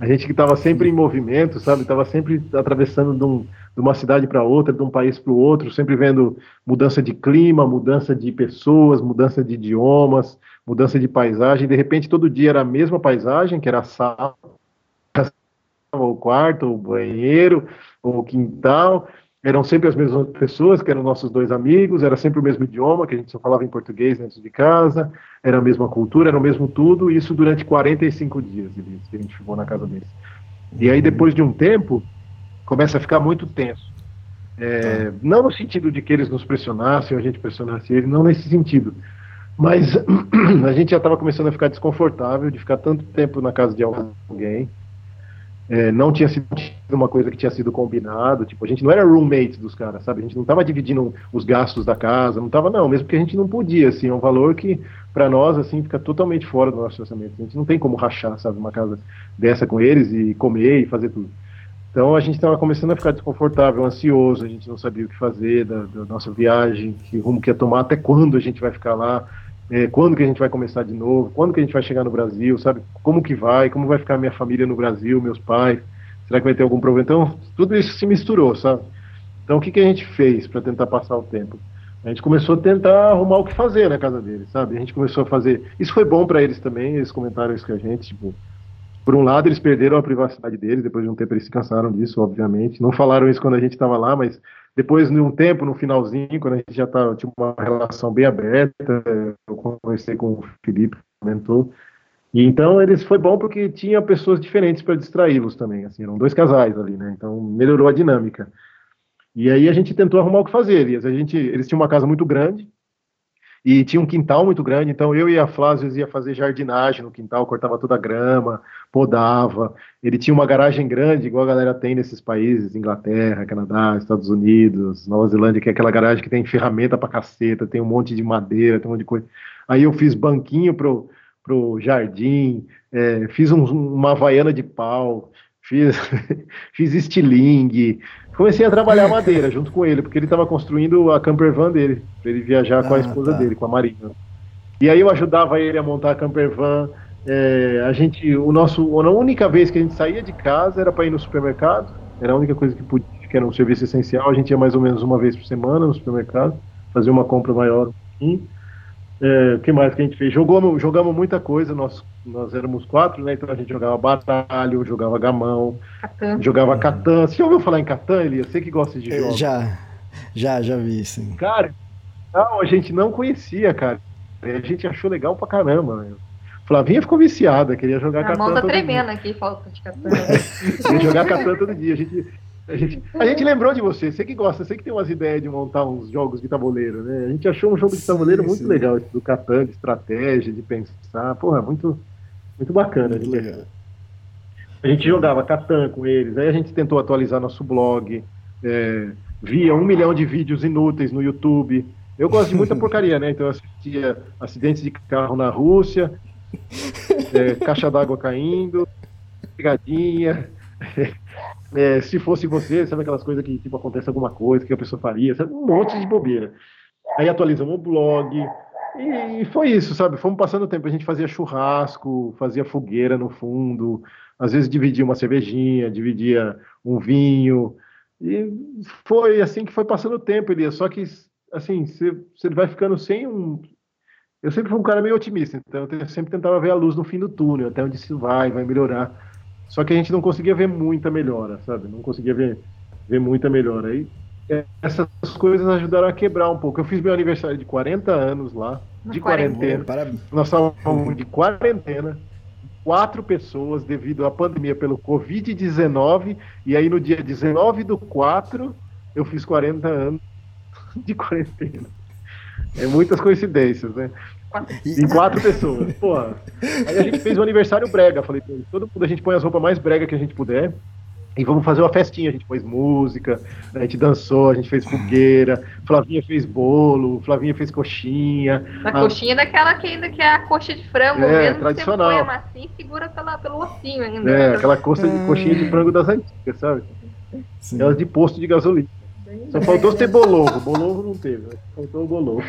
A gente que estava sempre em movimento, sabe? Estava sempre atravessando de, um, de uma cidade para outra, de um país para o outro, sempre vendo mudança de clima, mudança de pessoas, mudança de idiomas, mudança de paisagem. De repente, todo dia era a mesma paisagem, que era a sala, o quarto, o banheiro, o quintal eram sempre as mesmas pessoas, que eram nossos dois amigos, era sempre o mesmo idioma, que a gente só falava em português dentro de casa, era a mesma cultura, era o mesmo tudo, isso durante 45 dias que a gente ficou na casa deles. E aí, depois de um tempo, começa a ficar muito tenso. É, não no sentido de que eles nos pressionassem, ou a gente pressionasse eles, não nesse sentido. Mas a gente já estava começando a ficar desconfortável de ficar tanto tempo na casa de alguém, é, não tinha sido uma coisa que tinha sido combinado, tipo, a gente não era roommate dos caras, sabe? A gente não estava dividindo os gastos da casa, não estava não, mesmo que a gente não podia, assim, é um valor que para nós assim fica totalmente fora do nosso orçamento. A gente não tem como rachar, sabe, uma casa dessa com eles e comer e fazer tudo. Então a gente estava começando a ficar desconfortável, ansioso, a gente não sabia o que fazer da, da nossa viagem, que rumo que ia tomar, até quando a gente vai ficar lá é, quando que a gente vai começar de novo, quando que a gente vai chegar no Brasil, sabe? Como que vai, como vai ficar minha família no Brasil, meus pais, será que vai ter algum problema? Então, tudo isso se misturou, sabe? Então, o que, que a gente fez para tentar passar o tempo? A gente começou a tentar arrumar o que fazer na casa deles, sabe? A gente começou a fazer. Isso foi bom para eles também, eles comentaram isso com a gente, tipo, por um lado, eles perderam a privacidade deles, depois de um tempo eles se cansaram disso, obviamente. Não falaram isso quando a gente estava lá, mas depois, de um tempo, no finalzinho, quando a gente já tá, tinha uma relação bem aberta, eu conversei com o Felipe, comentou. E então eles foi bom porque tinha pessoas diferentes para distraí-los também, assim, eram dois casais ali, né? Então melhorou a dinâmica. E aí a gente tentou arrumar o que fazer. A gente, eles tinham uma casa muito grande, e tinha um quintal muito grande, então eu e a Flávia ia fazer jardinagem no quintal, cortava toda a grama, podava. Ele tinha uma garagem grande, igual a galera tem nesses países, Inglaterra, Canadá, Estados Unidos, Nova Zelândia, que é aquela garagem que tem ferramenta pra caceta, tem um monte de madeira, tem um monte de coisa. Aí eu fiz banquinho pro, pro jardim, é, fiz um, uma havaiana de pau, fiz, fiz estilingue, comecei a trabalhar madeira junto com ele, porque ele estava construindo a camper van dele, para ele viajar ah, com a ah, esposa tá. dele, com a Marina. E aí eu ajudava ele a montar a camper van. É, a gente, o nosso, a única vez que a gente saía de casa era para ir no supermercado. Era a única coisa que podia, que era um serviço essencial. A gente ia mais ou menos uma vez por semana no supermercado, fazer uma compra maior. Um é, o que mais que a gente fez? Jogamos, jogamos muita coisa, nós, nós éramos quatro, né? Então a gente jogava batalho, jogava gamão, Catan. jogava Catan. Você já ouviu falar em Catan, Elias? Você que gosta de jogos. Já, já, já vi, sim. Cara, não, a gente não conhecia, cara. A gente achou legal pra caramba, né? Flavinha ficou viciada, queria jogar Catan. A mão tá tremendo aqui, falta de Catan. queria jogar Catan todo dia. A gente a gente, a gente lembrou de você, você que gosta, você que tem umas ideias de montar uns jogos de tabuleiro, né? A gente achou um jogo de tabuleiro sim, muito sim. legal, do Catan, de estratégia, de pensar. Porra, muito, muito bacana. Muito a, gente, legal. a gente jogava Catan com eles, aí a gente tentou atualizar nosso blog, é, via um milhão de vídeos inúteis no YouTube. Eu gosto de muita porcaria, né? Então eu assistia acidentes de carro na Rússia, é, caixa d'água caindo, pegadinha. É, se fosse você, sabe aquelas coisas que tipo, acontece alguma coisa que a pessoa faria, sabe? um monte de bobeira. Aí atualizamos o blog, e, foi isso, sabe? Fomos passando o tempo, a gente fazia churrasco, fazia fogueira no fundo, às vezes dividia uma cervejinha, dividia um vinho, e foi assim que foi passando o tempo, Elias. Só que, assim, você vai ficando sem um. Eu sempre fui um cara meio otimista, então eu sempre tentava ver a luz no fim do túnel, até onde isso vai, vai melhorar. Só que a gente não conseguia ver muita melhora, sabe? Não conseguia ver, ver muita melhora. Aí essas coisas ajudaram a quebrar um pouco. Eu fiz meu aniversário de 40 anos lá, de quarentena. quarentena. Nós estávamos de quarentena, quatro pessoas devido à pandemia pelo Covid-19. E aí no dia 19 do 4, eu fiz 40 anos de quarentena. É muitas coincidências, né? Em quatro pessoas. Porra. Aí a gente fez um aniversário brega. Falei, todo mundo a gente põe as roupas mais brega que a gente puder. E vamos fazer uma festinha. A gente pôs música, a gente dançou, a gente fez fogueira, Flavinha fez bolo, Flavinha fez coxinha. A, a... coxinha daquela que ainda que é a coxa de frango é, mesmo. Tradicional. Você põe a massinha e segura pela, pelo ossinho ainda. É, aquela coxa de, coxinha de frango das antigas, sabe? Sim. Aquelas de posto de gasolina. Só faltou ter bolovo. Bolovo não teve, né? faltou o bolovo.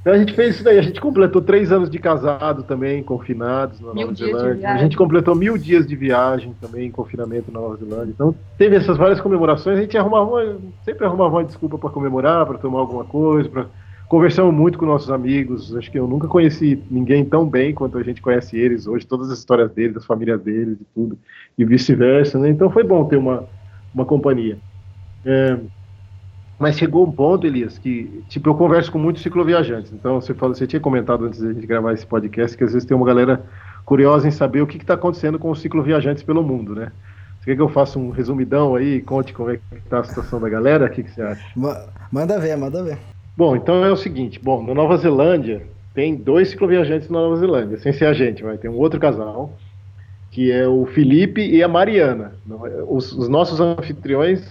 Então a gente fez isso daí, a gente completou três anos de casado também, confinados na Mil Nova Zelândia. A gente completou mil dias de viagem também, em confinamento na Nova Zelândia. Então teve essas várias comemorações, a gente arrumava, uma- sempre arrumava uma desculpa para comemorar, para tomar alguma coisa, para Conversamos muito com nossos amigos, acho que eu nunca conheci ninguém tão bem quanto a gente conhece eles hoje, todas as histórias deles, das famílias deles e tudo, e vice-versa, né? Então foi bom ter uma, uma companhia. É, mas chegou um ponto, Elias, que tipo eu converso com muitos cicloviajantes. Então você fala, você tinha comentado antes da gente gravar esse podcast que às vezes tem uma galera curiosa em saber o que está acontecendo com os cicloviajantes pelo mundo, né? Você quer que eu faça um resumidão aí e conte como é que está a situação da galera? O que, que você acha? Ma- Manda ver, manda ver. Bom, então é o seguinte, bom, na Nova Zelândia tem dois cicloviajantes na Nova Zelândia, sem ser a gente, vai ter um outro casal, que é o Felipe e a Mariana. É- Os, os nossos anfitriões,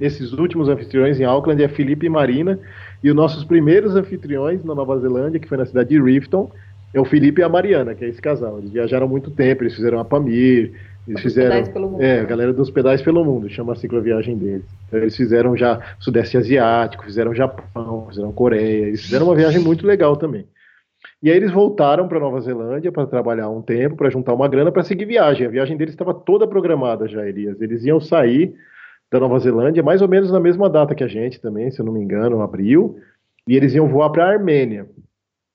esses últimos anfitriões em Auckland é Felipe e Marina, e os nossos primeiros anfitriões na Nova Zelândia, que foi na cidade de Rifton, é o Felipe e a Mariana, que é esse casal. Eles viajaram muito tempo, eles fizeram a Pamir, eles Os fizeram... mundo. É, a galera dos pedais pelo mundo, chama a cicloviagem deles. Então, eles fizeram já Sudeste Asiático, fizeram Japão, fizeram Coreia, eles fizeram uma viagem muito legal também. E aí eles voltaram para Nova Zelândia para trabalhar um tempo, para juntar uma grana para seguir viagem. A viagem deles estava toda programada já, Elias. Eles iam sair da Nova Zelândia mais ou menos na mesma data que a gente também, se eu não me engano, abril, e eles iam voar para a Armênia.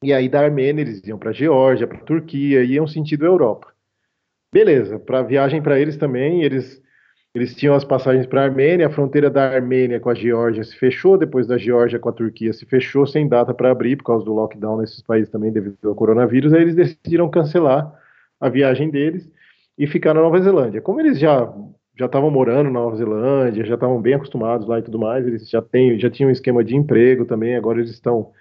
E aí da Armênia eles iam para a Geórgia, para a Turquia, iam sentido Europa. Beleza, para viagem para eles também, eles eles tinham as passagens para a Armênia, a fronteira da Armênia com a Geórgia se fechou, depois da Geórgia com a Turquia se fechou, sem data para abrir, por causa do lockdown nesses países também devido ao coronavírus, aí eles decidiram cancelar a viagem deles e ficar na Nova Zelândia. Como eles já já estavam morando na Nova Zelândia, já estavam bem acostumados lá e tudo mais, eles já têm, já tinham um esquema de emprego também, agora eles estão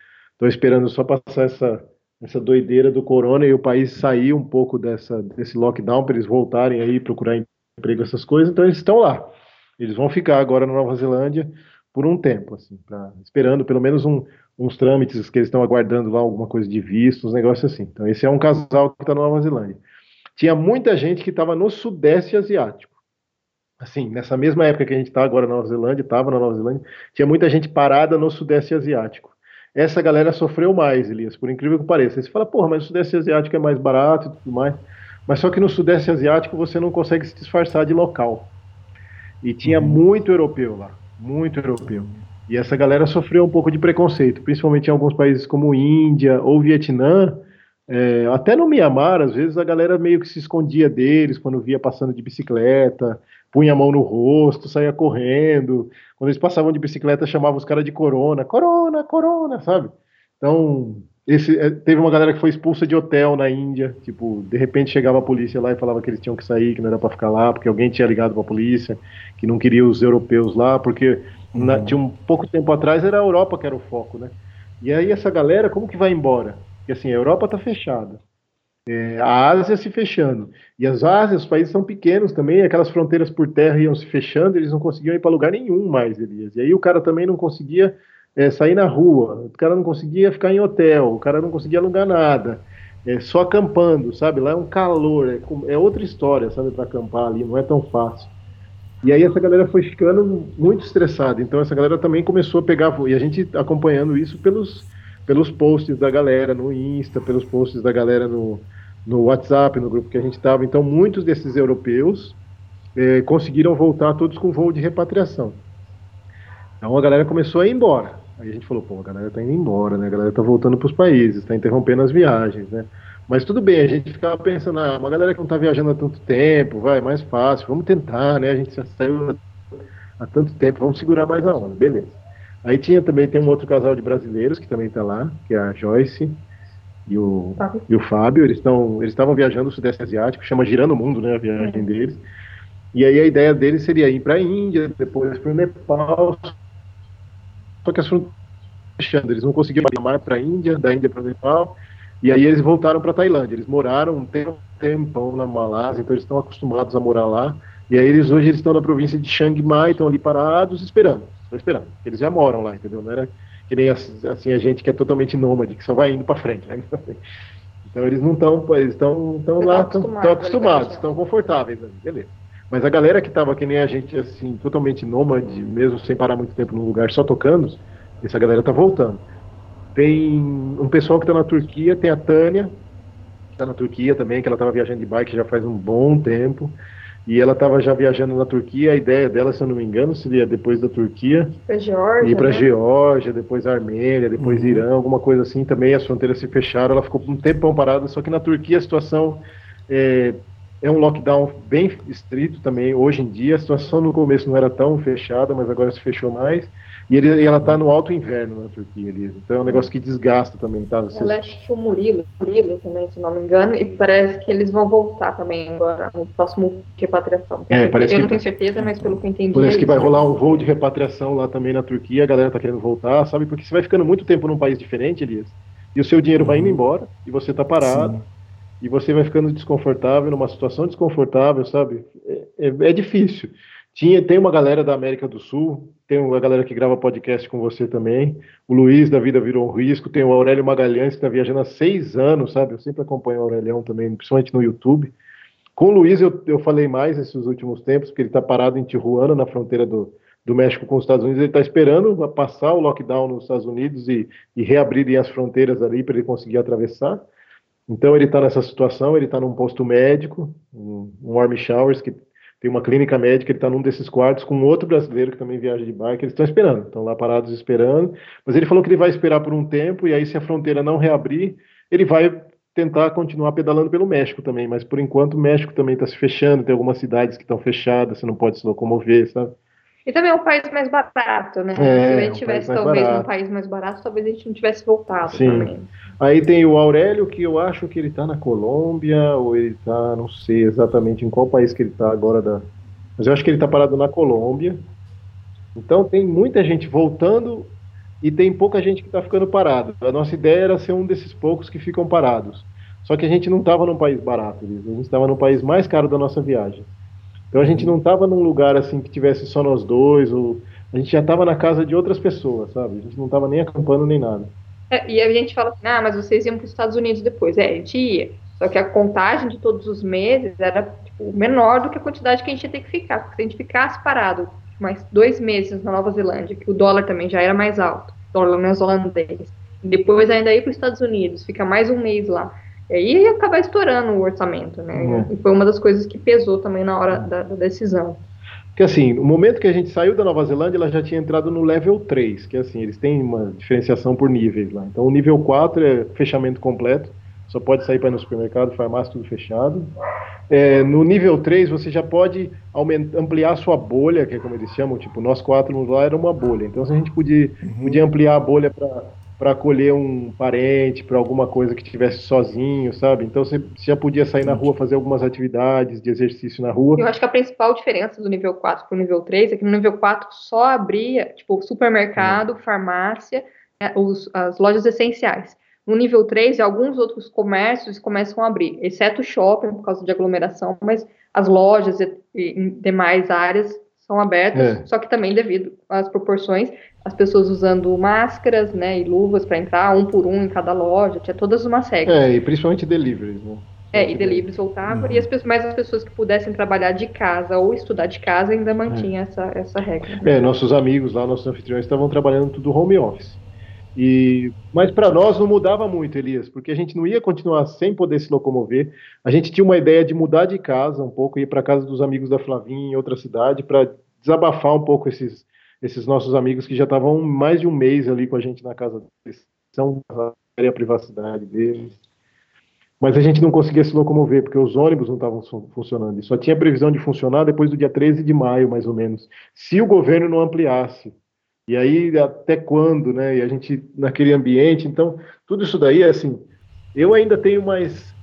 esperando só passar essa essa doideira do corona e o país sair um pouco dessa desse lockdown para eles voltarem aí procurar emprego, essas coisas, então eles estão lá. Eles vão ficar agora na Nova Zelândia por um tempo, assim, pra, esperando pelo menos um- uns trâmites que eles estão aguardando lá, alguma coisa de visto, uns negócios assim. Então esse é um casal que está na Nova Zelândia. Tinha muita gente que estava no Sudeste Asiático. Assim, nessa mesma época que a gente está agora na Nova Zelândia, estava na Nova Zelândia, tinha muita gente parada no Sudeste Asiático. Essa galera sofreu mais, Elias, por incrível que pareça. Aí você fala, porra, mas o Sudeste Asiático é mais barato e tudo mais. Mas só que no Sudeste Asiático você não consegue se disfarçar de local. E tinha muito europeu lá, muito europeu. E essa galera sofreu um pouco de preconceito, principalmente em alguns países como Índia ou Vietnã. É, até no Mianmar, às vezes a galera meio que se escondia deles quando via passando de bicicleta, punha a mão no rosto, saía correndo. Quando eles passavam de bicicleta, chamavam os caras de corona, corona, corona, sabe? Então, esse, é, teve uma galera que foi expulsa de hotel na Índia, tipo, de repente chegava a polícia lá e falava que eles tinham que sair, que não era para ficar lá, porque alguém tinha ligado para a polícia, que não queria os europeus lá, porque na- tinha um pouco tempo atrás era a Europa que era o foco, né? E aí essa galera, como que vai embora? Porque assim, a Europa tá fechada. É, a Ásia se fechando. E as Ásias, os países são pequenos também, aquelas fronteiras por terra iam se fechando, eles não conseguiam ir para lugar nenhum mais, Elias. E aí o cara também não conseguia é, sair na rua, o cara não conseguia ficar em hotel, o cara não conseguia alugar nada, é, só acampando, sabe? Lá é um calor, é, é outra história, sabe, para acampar ali, não é tão fácil. E aí essa galera foi ficando muito estressada, então essa galera também começou a pegar, e a gente acompanhando isso pelos, pelos posts da galera no Insta, pelos posts da galera no, no WhatsApp, no grupo que a gente estava. Então, muitos desses europeus eh, conseguiram voltar todos com voo de repatriação. Então, a galera começou a ir embora. Aí a gente falou, pô, a galera tá indo embora, né? A galera tá voltando para os países, tá interrompendo as viagens, né? Mas tudo bem, a gente ficava pensando, ah, uma galera que não tá viajando há tanto tempo, vai, mais fácil, vamos tentar, né? A gente já saiu há tanto tempo, vamos segurar mais a onda, beleza. Aí tinha também, tem um outro casal de brasileiros que também tá lá, que é a Joyce e o, e o Fábio, eles estão eles estavam viajando o Sudeste Asiático, chama Girando o Mundo, né, a viagem deles. E aí a ideia deles seria ir para a Índia, depois para o Nepal. Só que as fronteiras fechando, eles não conseguiam mais para a Índia, da Índia para o Nepal. E aí eles voltaram para a Tailândia. Eles moraram um tempão na Malásia, então eles estão acostumados a morar lá. E aí eles hoje eles estão na província de Chiang Mai, estão ali parados esperando. Estão esperando. Eles já moram lá, entendeu? Não era que nem assim a gente que é totalmente nômade, que só vai indo para frente. Né? Então eles não estão, eles estão estão lá, estão acostumados, estão confortáveis, beleza. Mas a galera que estava que nem a gente assim, totalmente nômade, mesmo sem parar muito tempo no lugar, só tocando, essa galera tá voltando. Tem um pessoal que está na Turquia, tem a Tânia, que está na Turquia também, que ela estava viajando de bike já faz um bom tempo. E ela estava já viajando na Turquia, a ideia dela, se eu não me engano, seria depois da Turquia pra Geórgia, ir para né? Geórgia, depois Armênia, depois Uhum. Irã, alguma coisa assim. Também as fronteiras se fecharam, ela ficou um tempão parada. Só que na Turquia a situação é, é um lockdown bem estrito também. Hoje em dia a situação no começo não era tão fechada, mas agora se fechou mais. E, ele, e ela está no alto inverno na Turquia, Elisa. Então é um negócio que desgasta também, tá? Você- Ela acho que o Murilo, Murilo também, se não me engano, e parece que eles vão voltar também agora no próximo repatriação. É, parece eu que- não tenho certeza, mas pelo que eu entendi. Parece é que vai rolar um voo de repatriação lá também na Turquia, a galera tá querendo voltar, sabe? Porque você vai ficando muito tempo num país diferente, Elias, e o seu dinheiro vai indo embora, e você tá parado, Sim. E você vai ficando desconfortável, numa situação desconfortável, sabe? É, é- é difícil. Tinha, tem uma galera da América do Sul, tem uma galera que grava podcast com você também, o Luiz da Vida Virou um Risco, tem o Aurélio Magalhães que está viajando há seis anos, sabe? Eu sempre acompanho o Aurelião também, principalmente no YouTube. Com o Luiz eu, eu falei mais nesses últimos tempos, porque ele está parado em Tijuana, na fronteira do, do México com os Estados Unidos. Ele está esperando passar o lockdown nos Estados Unidos e, e reabrirem as fronteiras ali para ele conseguir atravessar. Então ele está nessa situação, ele está num posto médico, um, um Army Showers, que tem uma clínica médica, ele está num desses quartos com outro brasileiro que também viaja de bike, eles estão esperando, estão lá parados esperando, mas ele falou que ele vai esperar por um tempo, e aí se a fronteira não reabrir, ele vai tentar continuar pedalando pelo México também, mas por enquanto o México também está se fechando, tem algumas cidades que estão fechadas, você não pode se locomover, sabe? E também é um país mais barato, né? É, se a é um gente tivesse talvez barato. num país mais barato, talvez a gente não tivesse voltado Sim. também. Aí tem o Aurélio, que eu acho que ele está na Colômbia, ou ele está, não sei exatamente em qual país que ele está agora, da... mas eu acho que ele está parado na Colômbia. Então tem muita gente voltando e tem pouca gente que está ficando parado. A nossa ideia era ser um desses poucos que ficam parados. Só que a gente não estava num país barato, a gente estava no país mais caro da nossa viagem. Então a gente não estava num lugar assim que tivesse só nós dois, ou a gente já estava na casa de outras pessoas, sabe? A gente não estava nem acampando nem nada. É, e a gente fala assim, ah, mas vocês iam para os Estados Unidos depois. É, a gente ia. Só que a contagem de todos os meses era tipo, menor do que a quantidade que a gente ia ter que ficar. Porque se a gente ficasse parado mais dois meses na Nova Zelândia, que o dólar também já era mais alto, dólar neozelandês, depois ainda ir para os Estados Unidos, fica mais um mês lá. E aí ia acabar estourando o orçamento, né? É. E foi uma das coisas que pesou também na hora da, da decisão. Porque assim, no momento que a gente saiu da Nova Zelândia, ela já tinha entrado no level 3, que assim, eles têm uma diferenciação por níveis lá. Então o nível 4 é fechamento completo, só pode sair para ir no supermercado, farmácia, tudo fechado. É, no nível 3, você já pode aumentar, ampliar a sua bolha, que é como eles chamam, tipo, nós quatro lá era uma bolha. Então a gente podia, podia ampliar a bolha para acolher um parente, para alguma coisa que estivesse sozinho, sabe? Então você, já podia sair na rua, fazer algumas atividades de exercício na rua. Eu acho que a principal diferença do nível 4 para o nível 3 é que no nível 4 só abria, tipo, supermercado, farmácia, né, os- as lojas essenciais. No nível 3, alguns outros comércios começam a abrir, exceto o shopping, por causa de aglomeração, mas as lojas e, e em demais áreas são abertas, É. só que também devido às proporções, as pessoas usando máscaras né, e luvas para entrar, um por um em cada loja, tinha todas umas regras. É, e principalmente deliveries, né? É, e deliveries voltavam, e as pessoas, mas as pessoas que pudessem trabalhar de casa ou estudar de casa ainda mantinham essa, essa regra. né? É, nossos amigos lá, nossos anfitriões estavam trabalhando tudo home office. E, mas para nós não mudava muito, Elias, porque a gente não ia continuar sem poder se locomover. A gente tinha uma ideia de mudar de casa um pouco, ir para casa dos amigos da Flavinha em outra cidade, para desabafar um pouco esses, esses nossos amigos que já estavam mais de um mês ali com a gente na casa deles. São a privacidade deles. Mas a gente não conseguia se locomover, porque os ônibus não estavam fun- funcionando. E só tinha previsão de funcionar depois do dia 13 de maio, mais ou menos, se o governo não ampliasse. E aí, até quando, né? E a gente, naquele ambiente. Então, tudo isso daí, assim, eu ainda tenho mais.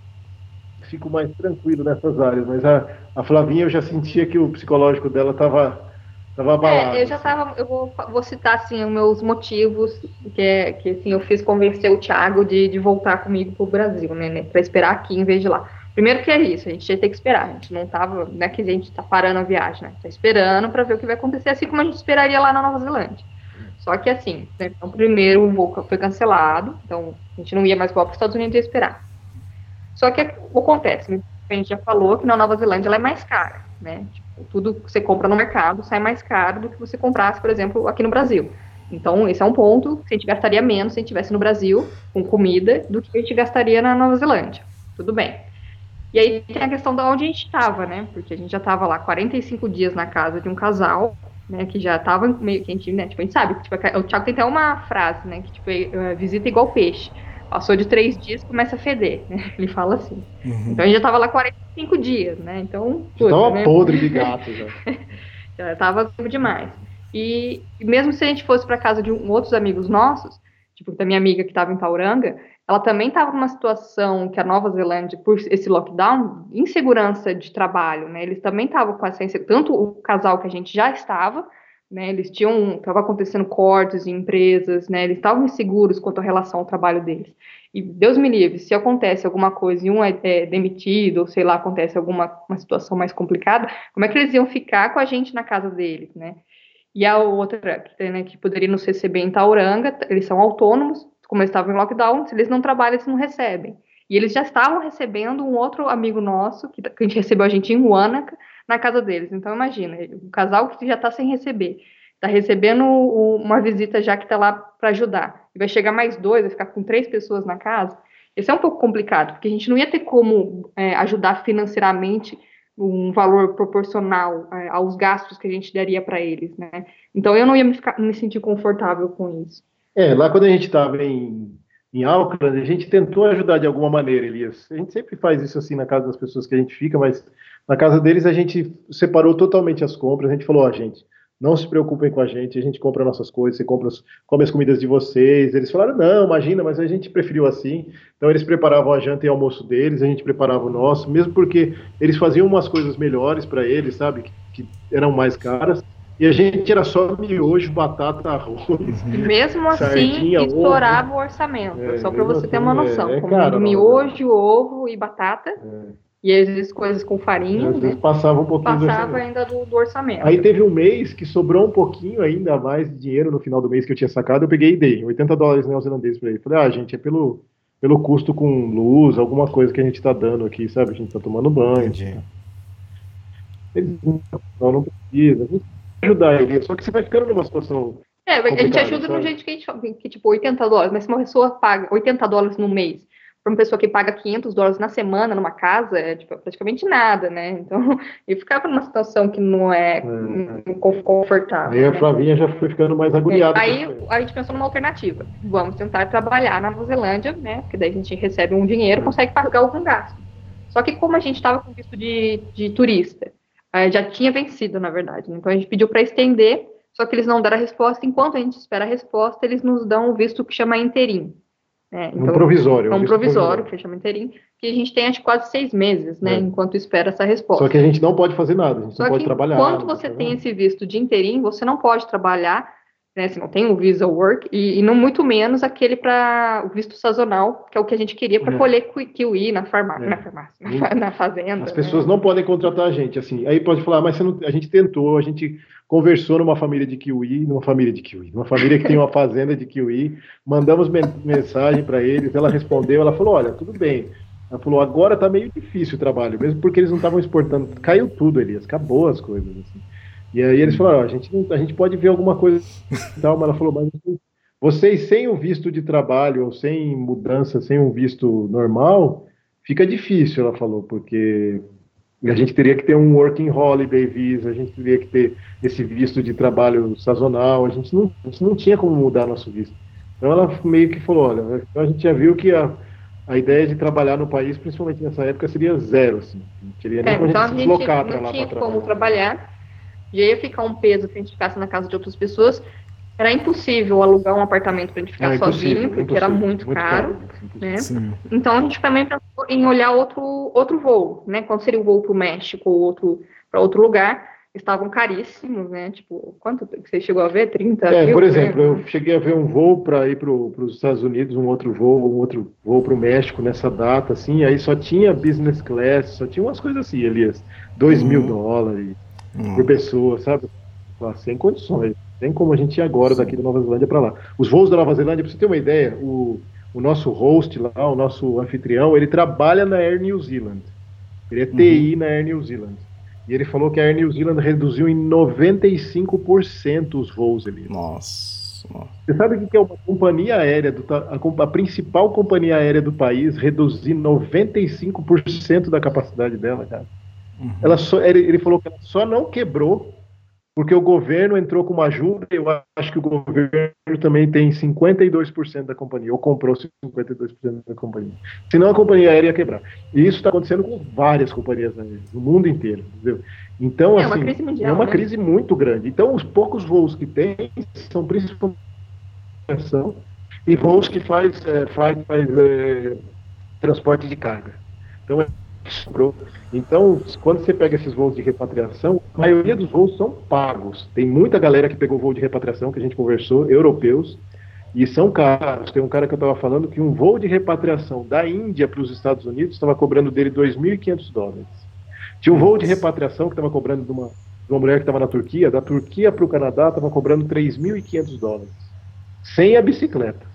Fico mais tranquilo nessas áreas, mas a, a Flavinha eu já sentia que o psicológico dela estava tava abalado. É, eu já tava, eu vou, vou citar assim os meus motivos que é que assim eu fiz convencer o Thiago de, de voltar comigo pro Brasil, né, né para esperar aqui em vez de lá. Primeiro que é isso, a gente ia ter que esperar, a gente não tava, não é que a gente tá parando a viagem, né? Tá esperando para ver o que vai acontecer, assim como a gente esperaria lá na Nova Zelândia. Só que assim, né, então, primeiro o voo foi cancelado, então a gente não ia mais voar para os Estados Unidos e esperar. Só que o acontece, a gente já falou que na Nova Zelândia ela é mais cara, né? Tudo que você compra no mercado sai mais caro do que você comprasse, por exemplo, aqui no Brasil. Então, esse é um ponto que a gente gastaria menos se a gente estivesse no Brasil com comida do que a gente gastaria na Nova Zelândia. Tudo bem. E aí tem a questão de onde a gente estava, né? Porque a gente já estava lá 45 dias na casa de um casal, né? Que já estava meio que a gente, né? Tipo, a gente sabe, tipo, o Thiago tem até uma frase, né? Que tipo, é, visita igual peixe. Passou de três dias, começa a feder, né? Ele fala assim. Uhum. Então a gente já estava lá 45 dias, né? Então. Estava né? podre de gato já. já estava demais. E, e mesmo se a gente fosse para casa de um, outros amigos nossos, tipo da minha amiga que estava em Tauranga, ela também estava numa situação que a Nova Zelândia, por esse lockdown, insegurança de trabalho, né? Eles também estavam com essa insegurança, tanto o casal que a gente já estava, né? Eles tinham, estava acontecendo cortes em empresas, né? Eles estavam inseguros quanto à relação ao trabalho deles. E Deus me livre, se acontece alguma coisa e um é, é demitido, ou sei lá, acontece alguma uma situação mais complicada, como é que eles iam ficar com a gente na casa deles, né? E a outra, né, que poderia nos receber em Tauranga, eles são autônomos, como eles estavam em lockdown, se eles não trabalham, eles não recebem. E eles já estavam recebendo um outro amigo nosso, que, que a gente recebeu a gente em Wanaka, na casa deles. Então, imagina, o casal que já está sem receber, está recebendo uma visita já que está lá para ajudar, e vai chegar mais dois, vai ficar com três pessoas na casa. Isso é um pouco complicado, porque a gente não ia ter como é, ajudar financeiramente um valor proporcional é, aos gastos que a gente daria para eles, né? Então eu não ia me, ficar, me sentir confortável com isso. É, lá quando a gente estava em, em Auckland, a gente tentou ajudar de alguma maneira, Elias. A gente sempre faz isso assim na casa das pessoas que a gente fica, mas na casa deles a gente separou totalmente as compras. A gente falou, ó, oh, gente, não se preocupem com a gente, a gente compra nossas coisas, você compra, come as comidas de vocês. Eles falaram, não, imagina, mas a gente preferiu assim. Então eles preparavam a janta e almoço deles, a gente preparava o nosso, mesmo porque eles faziam umas coisas melhores para eles, sabe, que, que eram mais caras. E a gente era só miojo, batata, arroz. Mesmo assim, estourava ovo. o orçamento. É, só para você ter uma assim, noção. É, é miojo, ovo e batata. É. E às vezes coisas com farinha. Às vezes né? passava um pouquinho passava do ainda do, do, orçamento. Aí teve um mês que sobrou um pouquinho ainda mais de dinheiro no final do mês que eu tinha sacado. Eu peguei e dei 80 dólares neozelandeses para ele. Falei, ah, gente, é pelo, pelo custo com luz, alguma coisa que a gente está dando aqui, sabe? A gente está tomando banho. Entendi. Eles não, não precisa. Ajudar ele, só que você vai ficando numa situação. É, a gente ajuda sabe? no jeito que a gente que, tipo, 80 dólares, mas se uma pessoa paga 80 dólares no mês, para uma pessoa que paga 500 dólares na semana numa casa, é tipo, praticamente nada, né? Então, eu ficava numa situação que não é, é. confortável. Aí a né? Flavinha já foi ficando mais agoniada. É, aí a gente pensou numa alternativa. Vamos tentar trabalhar na Nova Zelândia, né? Porque daí a gente recebe um dinheiro, é. consegue pagar algum gasto. Só que como a gente estava com visto de, de turista, é, já tinha vencido, na verdade. Então a gente pediu para estender, só que eles não deram a resposta. Enquanto a gente espera a resposta, eles nos dão o visto que chama interim. É, então, um provisório. É um provisório, que chama interim, que a gente tem acho quase seis meses, né, é. enquanto espera essa resposta. Só que a gente não pode fazer nada, a gente Só não pode trabalhar. Enquanto você tem esse visto de interim, você não pode trabalhar né, se não tem o Visa Work, e, e não muito menos aquele para o visto sazonal, que é o que a gente queria para é. colher kiwi na farmácia, é. na, farmácia na, na, fazenda. As pessoas né? não podem contratar a gente, assim, aí pode falar, mas não, a gente tentou, a gente conversou numa família de kiwi, numa família de kiwi, numa família que tem uma fazenda de kiwi, mandamos mensagem para eles, ela respondeu, ela falou, olha, tudo bem, ela falou, agora tá meio difícil o trabalho, mesmo porque eles não estavam exportando, caiu tudo, Elias, acabou as coisas, assim. E aí eles falaram, a, gente não, a gente pode ver alguma coisa e tal, mas ela falou, mas vocês sem o visto de trabalho, ou sem mudança, sem um visto normal, fica difícil, ela falou, porque a gente teria que ter um working holiday visa, a gente teria que ter esse visto de trabalho sazonal, a gente não, a gente não tinha como mudar nosso visto. Então ela meio que falou, olha, então a gente já viu que a, a ideia de trabalhar no país, principalmente nessa época, seria zero, assim. Não teria nem é, como então a gente se deslocar para lá para trabalhar. como trabalhar, já ia ficar um peso se a gente ficasse na casa de outras pessoas. era impossível alugar um apartamento pra gente ficar Era sozinho, porque era impossível, muito, caro, né? Sim. Então a gente também pensou em olhar outro, outro voo, né? Quando seria o voo para o México ou outro para outro lugar, estavam caríssimos, né? Tipo, quanto que você chegou a ver? 30 É, mil, por né? exemplo, eu cheguei a ver um voo para ir para os Estados Unidos, um outro voo, um outro voo para o México nessa data, assim, aí só tinha business class, só tinha umas coisas assim, Elias, 2 Uhum. mil dólares Hum. por pessoa, sabe? Sem condições, tem como a gente ir agora daqui da Nova Zelândia para lá. Os voos da Nova Zelândia, para você ter uma ideia, o, o nosso host lá, o nosso anfitrião, ele trabalha na Air New Zealand. Ele é TI na Air New Zealand. E ele falou que a Air New Zealand reduziu em 95% os voos ali. Nossa. Você sabe o que é uma companhia aérea, do, a, a principal companhia aérea do país reduzir 95% da capacidade dela, cara? Ela só, ele, ele falou que ela só não quebrou porque o governo entrou com uma ajuda. Eu acho que o governo também tem 52% da companhia, ou comprou 52% da companhia. Senão a companhia aérea ia quebrar. E isso está acontecendo com várias companhias aéreas, no mundo inteiro, entendeu? Então, É uma assim, crise mundial, é uma né? crise muito grande. Então, os poucos voos que tem são principalmente e voos que faz, é, faz, faz é, transporte de carga. Então, é sobrou. Então, quando você pega esses voos de repatriação, a maioria dos voos são pagos. Tem muita galera que pegou voo de repatriação, que a gente conversou, europeus, e são caros. Tem um cara que eu estava falando que um voo de repatriação da Índia para os Estados Unidos estava cobrando dele 2.500 dólares. Tinha um voo de repatriação que estava cobrando de uma, de uma mulher que estava na Turquia, da Turquia para o Canadá estava cobrando 3.500 dólares, sem a bicicleta.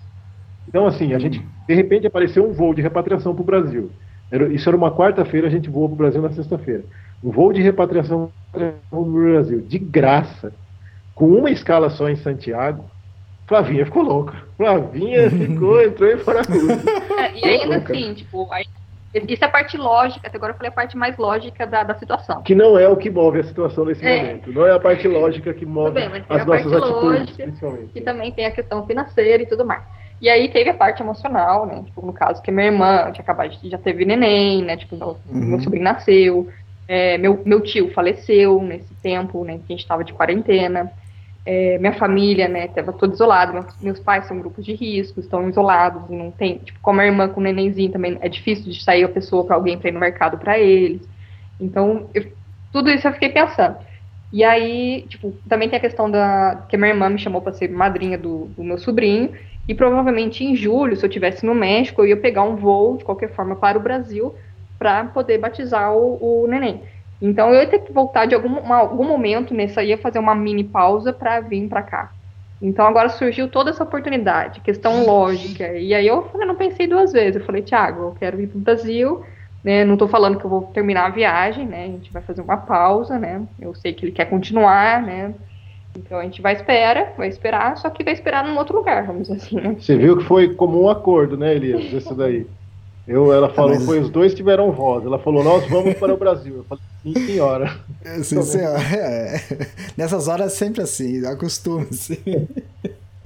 Então, assim, a gente, de repente, apareceu um voo de repatriação para o Brasil. Era- Isso era uma quarta-feira, a gente voou para o Brasil na sexta-feira. Um voo de repatriação para o Brasil, de graça, com uma escala só em Santiago. Flavinha ficou louca. Flavinha ficou, entrou em parafuso. É, e ainda louca. assim, tipo, aí- isso é a parte lógica, até agora eu falei a parte mais lógica da, da situação. Que não é o que move a situação nesse É. momento. Não é a parte lógica que move bem, as a parte nossas atitudes, lógica, principalmente. que também tem a questão financeira e tudo mais. E aí teve a parte emocional, né? Tipo, no caso que minha irmã tinha acabado de, já teve neném, né? Tipo, meu, meu sobrinho nasceu, é, meu, meu tio faleceu nesse tempo, né? Que a gente estava de quarentena. É, minha família, né? Tava toda isolada. Meus, meus pais são grupos de risco, estão isolados não tem. Tipo, como a irmã com o nenenzinho também é difícil de sair a pessoa para alguém para ir no mercado para eles. Então, eu- tudo isso eu fiquei pensando. E aí, tipo, também tem a questão da que a minha irmã me chamou para ser madrinha do, do meu sobrinho. E provavelmente em julho, se eu estivesse no México, eu ia pegar um voo de qualquer forma para o Brasil para poder batizar o, o neném. Então eu ia ter que voltar de algum, uma- algum momento nessa, ia fazer uma mini pausa para vir para cá. Então agora surgiu toda essa oportunidade, questão lógica. E aí eu falei, não pensei duas vezes. Eu falei, Thiago, eu quero ir para o Brasil. Né? Não estou falando que eu vou terminar a viagem, né? A gente vai fazer uma pausa, né? Eu sei que ele quer continuar, né? Então a gente vai esperar, vai esperar, só que vai esperar num outro lugar, vamos dizer assim, né? Você viu que foi como um acordo, né, Elias? Esse daí. Eu, ela falou, mas- foi os dois tiveram voz. Ela falou, nós vamos para o Brasil. Eu falei, sim, senhora. Sim, senhora. É. Nessas horas é sempre assim, acostume-se.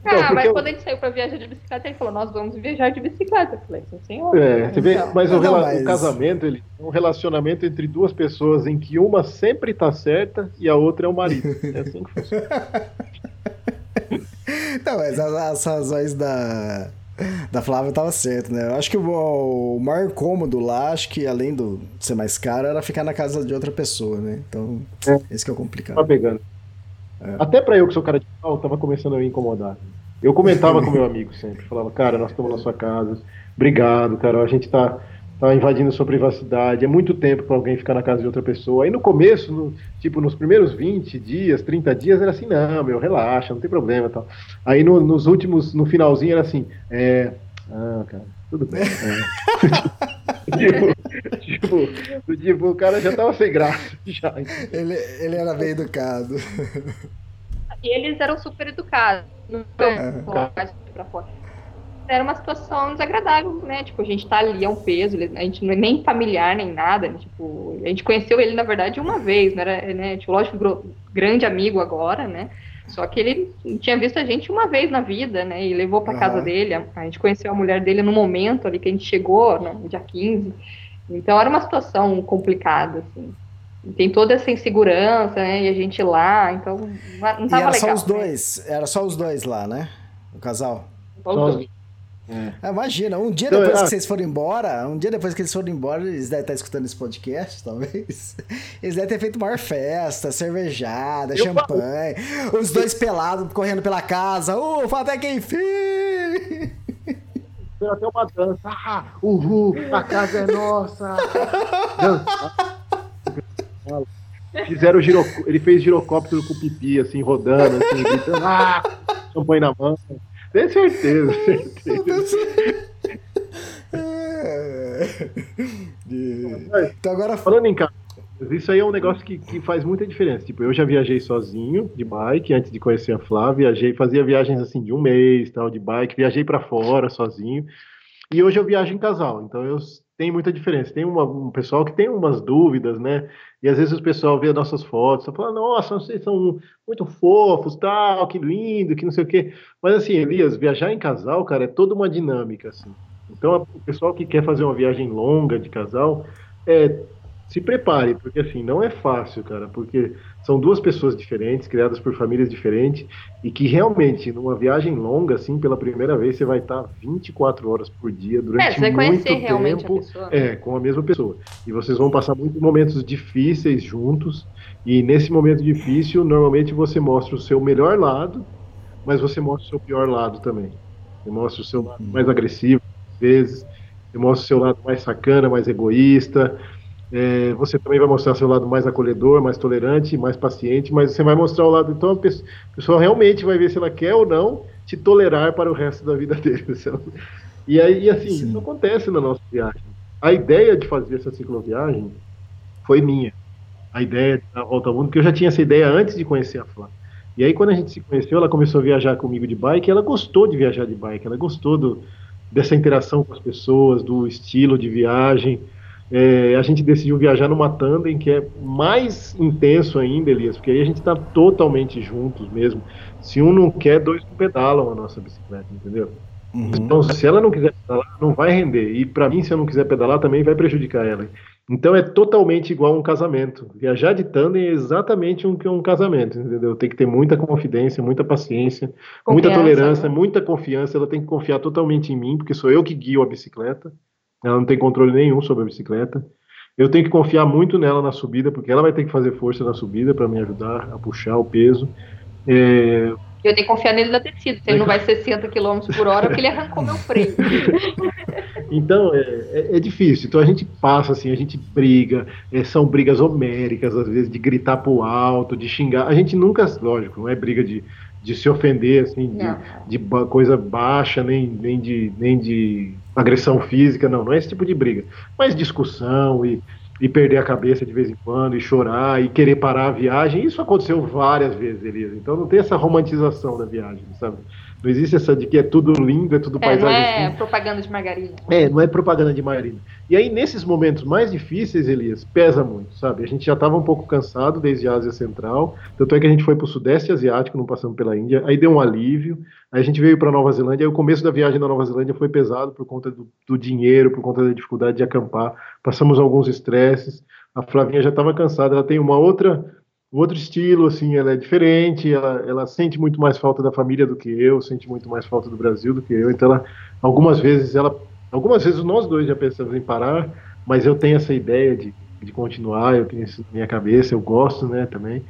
Então, ah, mas eu- quando a gente saiu pra viajar de bicicleta, ele falou, nós vamos viajar de bicicleta. Eu falei, senhor. É, você vê, Então, mas, o, Não, rela- mas- o casamento, ele é um relacionamento entre duas pessoas em que uma sempre tá certa e a outra é o marido. É assim que funciona. Não, mas as, as razões da, da Flávia estavam certas, né? Eu acho que o, o maior incômodo lá, acho que além do de ser mais caro, era ficar na casa de outra pessoa, né? Então, esse que é o Tá complicado. Pegando. Até pra eu que sou cara de pau, tava começando a me incomodar. Eu comentava com meu amigo sempre, falava, cara, nós estamos na sua casa, obrigado, cara, a gente tá, tá invadindo sua privacidade, é muito tempo pra alguém ficar na casa de outra pessoa. Aí no começo, no- tipo, nos primeiros 20 dias, 30 dias, era assim, não, meu, relaxa, não tem problema tal. Aí no- nos últimos, no finalzinho era assim, é, ah, cara, tudo bem. é. tipo, tipo, tipo, o cara já tava sem graça, já. Ele, ele era bem educado. E eles eram super educados. Não É. pra fora. Era uma situação desagradável, né? Tipo, a gente tá ali, é um peso, a gente não é nem familiar, nem nada, né? Tipo, a gente conheceu ele, na verdade, uma vez, né? Era, né? Tipo, lógico, grande amigo agora, né? Só que ele tinha visto a gente uma vez na vida, né? E levou pra casa dele. A, a gente conheceu a mulher dele no momento ali que a gente chegou, né? no dia 15. Então era uma situação complicada, assim. tem toda essa insegurança, né? E a gente lá, então não tava e era legal. só os né? dois, era só os dois lá, né? O casal. Só os dois. É, imagina, um dia Então, depois é- que vocês foram embora, um dia depois que eles foram embora, eles devem estar escutando esse podcast, talvez. Eles devem ter feito maior festa, cervejada, Eu champanhe, os dois pelados correndo pela casa. Ufa, até que enfim! Foi até uma dança. Ah, uhul, a casa é nossa. Dança. Fizeram giro... Ele fez girocóptero com pipi, assim, rodando, assim, gritando, ah, champanhe na mão. Tenho certeza, certeza. É. Então agora Falando em casa, isso aí é um negócio que, que faz muita diferença. Tipo, eu já viajei sozinho de bike antes de conhecer a Flávia, viajei, fazia viagens assim de um mês, tal, de bike, viajei para fora sozinho. E hoje eu viajo em casal, então eu tem muita diferença. Tem uma- um pessoal que tem umas dúvidas, né? E às vezes o pessoal vê as nossas fotos, e fala, nossa, vocês são muito fofos, tal, que lindo, que não sei o quê. Mas assim, Elias, viajar em casal, cara, é toda uma dinâmica, assim. Então, o pessoal que quer fazer uma viagem longa de casal, é, se prepare, porque assim, não é fácil, cara, porque são duas pessoas diferentes, criadas por famílias diferentes, e que realmente, numa viagem longa, assim, pela primeira vez, você vai estar 24 horas por dia, durante É, você vai muito conhecer realmente a tempo. pessoa. É, com a mesma pessoa. E vocês vão passar muitos momentos difíceis juntos, e nesse momento difícil, normalmente você mostra o seu melhor lado, mas você mostra o seu pior lado também. Você mostra o seu lado mais agressivo, às vezes, você mostra o seu lado mais sacana, mais egoísta, é, você também vai mostrar seu lado mais acolhedor, mais tolerante, mais paciente, mas você vai mostrar o lado. Então a pessoa, a pessoa realmente vai ver se ela quer ou não te tolerar para o resto da vida dele. E aí, e assim, isso acontece na nossa viagem. A ideia de fazer essa cicloviagem foi minha. A ideia de dar a volta ao mundo, porque eu já tinha essa ideia antes de conhecer a Flá. E aí, quando a gente se conheceu, ela começou a viajar comigo de bike, e ela gostou de viajar de bike, ela gostou do, dessa interação com as pessoas, do estilo de viagem. É, a gente decidiu viajar numa tandem que é mais intenso ainda, Elias, porque aí a gente está totalmente juntos mesmo. Se um não quer, dois não pedalam a nossa bicicleta, entendeu? Então, se ela não quiser pedalar, não vai render. E para mim, se eu não quiser pedalar, também vai prejudicar ela. Então é totalmente igual a um casamento. Viajar de tandem é exatamente um que um casamento, entendeu? Tem que ter muita confidência, muita paciência, muita Confiança, tolerância, né? muita confiança. Ela tem que confiar totalmente em mim, porque sou eu que guio a bicicleta. Ela não tem controle nenhum sobre a bicicleta. Eu tenho que confiar muito nela na subida, porque ela vai ter que fazer força na subida para me ajudar a puxar o peso. É, Eu tenho que confiar nele da tecido. Se ele não vai 60 km por hora, porque ele arrancou meu freio. Então, é, é, é difícil. Então, a gente passa, assim, a gente briga, é, são brigas homéricas, às vezes, de gritar pro alto, de xingar. A gente nunca, lógico, não é briga de, de se ofender, assim, de, de coisa baixa, nem, nem, de, nem de agressão física, não, não é esse tipo de briga. Mas discussão e, e perder a cabeça de vez em quando, e chorar, e querer parar a viagem, isso aconteceu várias vezes, Elias. Então, não tem essa romantização da viagem, sabe? Não existe essa de que é tudo lindo, é tudo É, não paisagem é assim. propaganda de margarina. É, não é propaganda de margarina. E aí, nesses momentos mais difíceis, Elias, pesa muito, sabe? A gente já estava um pouco cansado desde a Ásia Central, tanto é que a gente foi para o Sudeste Asiático, não passamos pela Índia, aí deu um alívio, aí a gente veio para Nova Zelândia, o começo da viagem na Nova Zelândia foi pesado por conta do, do dinheiro, por conta da dificuldade de acampar, passamos alguns estresses, a Flavinha já estava cansada, ela tem uma outra um outro estilo, assim, ela é diferente, ela, ela sente muito mais falta da família do que eu, sente muito mais falta do Brasil do que eu, então ela, algumas vezes ela, algumas vezes nós dois já pensamos em parar, mas eu tenho essa ideia de, de continuar, eu tenho isso na minha cabeça, eu gosto, né, também,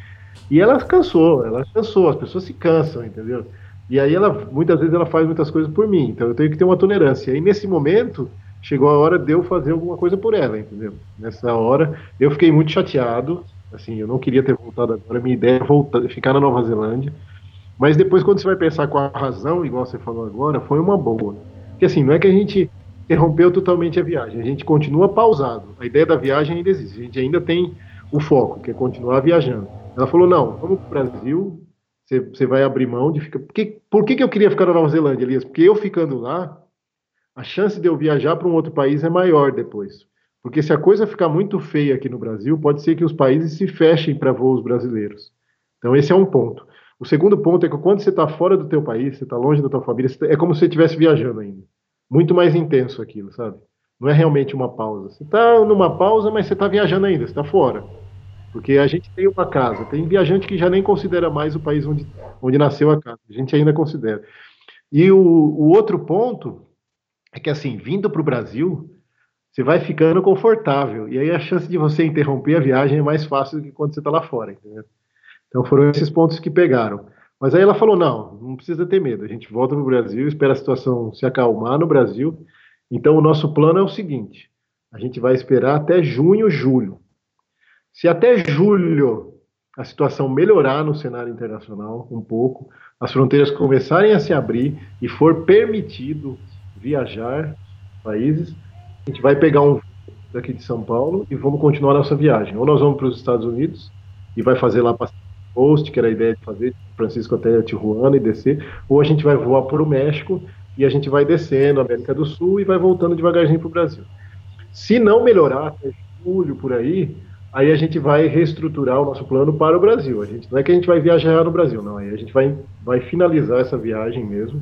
e ela cansou, ela cansou, as pessoas se cansam, entendeu? E aí ela, muitas vezes ela faz muitas coisas por mim, então eu tenho que ter uma tolerância, e nesse momento, chegou a hora de eu fazer alguma coisa por ela, entendeu? Nessa hora, eu fiquei muito chateado, Assim, eu não queria ter voltado agora. Minha ideia é voltar, ficar na Nova Zelândia. Mas depois, quando você vai pensar com a razão, igual você falou agora, foi uma boa. Porque assim, não é que a gente interrompeu totalmente a viagem, a gente continua pausado. A ideia da viagem ainda existe, a gente ainda tem o foco, que é continuar viajando. Ela falou: não, vamos para o Brasil, você, você vai abrir mão de ficar. Porque, por que, que eu queria ficar na Nova Zelândia, Elias? Porque eu ficando lá, a chance de eu viajar para um outro país é maior depois. Porque se a coisa ficar muito feia aqui no Brasil, pode ser que os países se fechem para voos brasileiros. Então esse é um ponto. O segundo ponto é que quando você está fora do teu país, você está longe da tua família, tá- é como se você estivesse viajando ainda. Muito mais intenso aquilo, sabe? Não é realmente uma pausa. Você está numa pausa, mas você está viajando ainda, você está fora. Porque a gente tem uma casa, tem viajante que já nem considera mais o país onde, onde nasceu a casa, a gente ainda considera. E o, o outro ponto é que, assim, vindo para o Brasil, você vai ficando confortável, e aí a chance de você interromper a viagem é mais fácil do que quando você está lá fora, entendeu? Então foram esses pontos que pegaram. Mas aí ela falou: não, não precisa ter medo, a gente volta para o Brasil, espera a situação se acalmar no Brasil. Então o nosso plano é o seguinte: a gente vai esperar até junho, julho. Se até julho a situação melhorar no cenário internacional um pouco, as fronteiras começarem a se abrir e for permitido viajar países, a gente vai pegar um daqui de São Paulo e vamos continuar nossa viagem. Ou nós vamos para os Estados Unidos e vai fazer lá Post, que era a ideia de fazer Francisco até Tijuana e descer, ou a gente vai voar para o México e a gente vai descendo América do Sul e vai voltando devagarzinho para o Brasil. Se não melhorar até julho por aí, aí a gente vai reestruturar o nosso plano para o Brasil. A gente, não é que a gente vai viajar no Brasil, não. Aí a gente vai, vai finalizar essa viagem mesmo,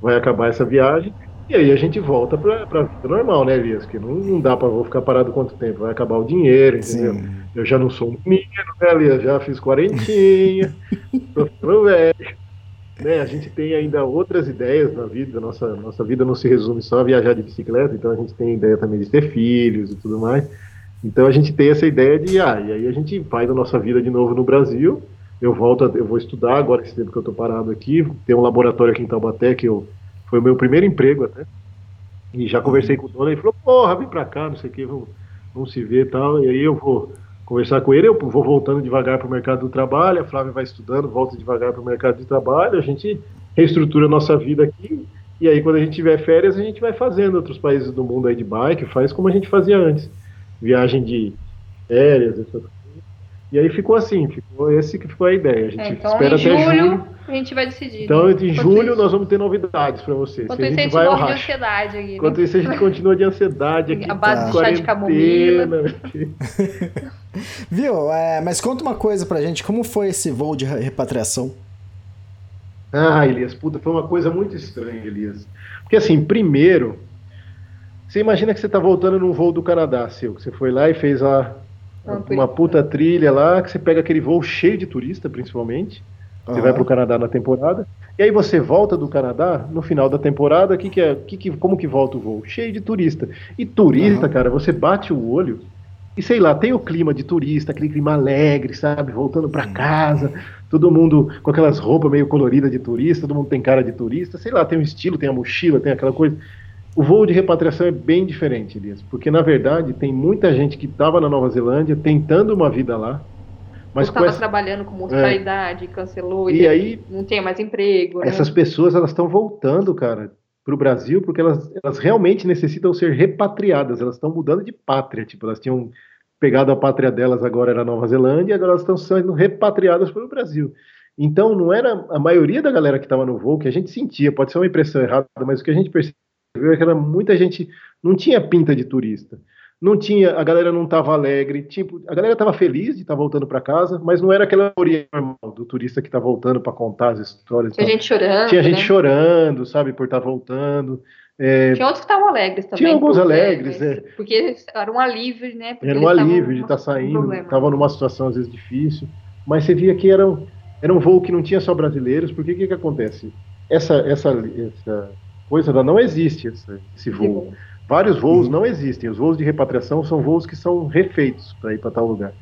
vai acabar essa viagem, e aí a gente volta para a vida normal, né, Elias? Que não, não dá para vou ficar parado quanto tempo, vai acabar o dinheiro, entendeu? Sim. Eu já não sou um menino, né, Elias? Já fiz quarentinha, tô ficando velho. Né, a gente tem ainda outras ideias na vida, nossa, nossa vida não se resume só a viajar de bicicleta, então a gente tem ideia também de ter filhos e tudo mais. Então a gente tem essa ideia de, ah, e aí a gente faz a nossa vida de novo no Brasil. Eu volto, eu vou estudar agora, esse tempo que eu estou parado aqui. Tem um laboratório aqui em Taubaté que eu, foi o meu primeiro emprego até. E já conversei com o dono, ele falou, porra, vem pra cá, não sei o que, vamos, vamos se ver e tal. E aí eu vou conversar com ele, eu vou voltando devagar para o mercado do trabalho, a Flávia vai estudando, volta devagar para o mercado de trabalho, a gente reestrutura a nossa vida aqui. E aí, quando a gente tiver férias, a gente vai fazendo outros países do mundo aí de bike, faz como a gente fazia antes viagem de férias, essas coisas. E aí ficou assim, ficou esse que ficou a ideia. A gente é, então, espera até julho, julho. A gente vai decidir. Então, em julho, isso, nós vamos ter novidades para vocês. Enquanto isso, a gente vai de ansiedade aqui. Né? Enquanto isso, a gente continua de ansiedade aqui. A base de chá de camomila. Viu? É, mas conta uma coisa pra gente. Como foi esse voo de repatriação? Ah, Elias, puta, foi uma coisa muito estranha, Elias. Porque assim, primeiro, você imagina que você está voltando num voo do Canadá, seu, que você foi lá e fez a, uma puta trilha lá, que você pega aquele voo cheio de turista, principalmente. Você uhum. vai para o Canadá na temporada. E aí você volta do Canadá no final da temporada. Que que é, que que, como que volta o voo? Cheio de turista. E turista, uhum. cara, você bate o olho e sei lá, tem o clima de turista, aquele clima alegre, sabe? Voltando para casa, todo mundo com aquelas roupas meio coloridas de turista, todo mundo tem cara de turista, sei lá, tem um estilo, tem a mochila, tem aquela coisa. O voo de repatriação é bem diferente, Elias, porque na verdade tem muita gente que estava na Nova Zelândia tentando uma vida lá, mas estava essa... trabalhando com mortalidade, é. cancelou, e, e aí não tem mais emprego. Né? Essas pessoas elas estão voltando, cara, para o Brasil porque elas, elas realmente necessitam ser repatriadas, elas estão mudando de pátria, tipo elas tinham pegado a pátria delas agora era a Nova Zelândia, e agora elas estão sendo repatriadas para o Brasil. Então não era a maioria da galera que estava no voo que a gente sentia, pode ser uma impressão errada, mas o que a gente percebeu viu que era muita gente não tinha pinta de turista. Não tinha, a galera não estava alegre, tipo, a galera estava feliz de estar tá voltando para casa, mas não era aquela euforia normal do turista que está voltando para contar as histórias. Tinha gente chorando. Tinha gente né? chorando, sabe, por estar tá voltando. É, tinha outros que estavam alegres também. Tinha alguns alegres, é. Porque era um alívio, né? Era um alívio de estar tá saindo, estava numa situação às vezes difícil, mas você via que era, um, era um voo que não tinha só brasileiros, porque o que, que acontece? Essa, essa, essa coisa não existe esse, esse voo. Vários voos uhum. não existem. Os voos de repatriação são voos que são refeitos para ir para tal lugar.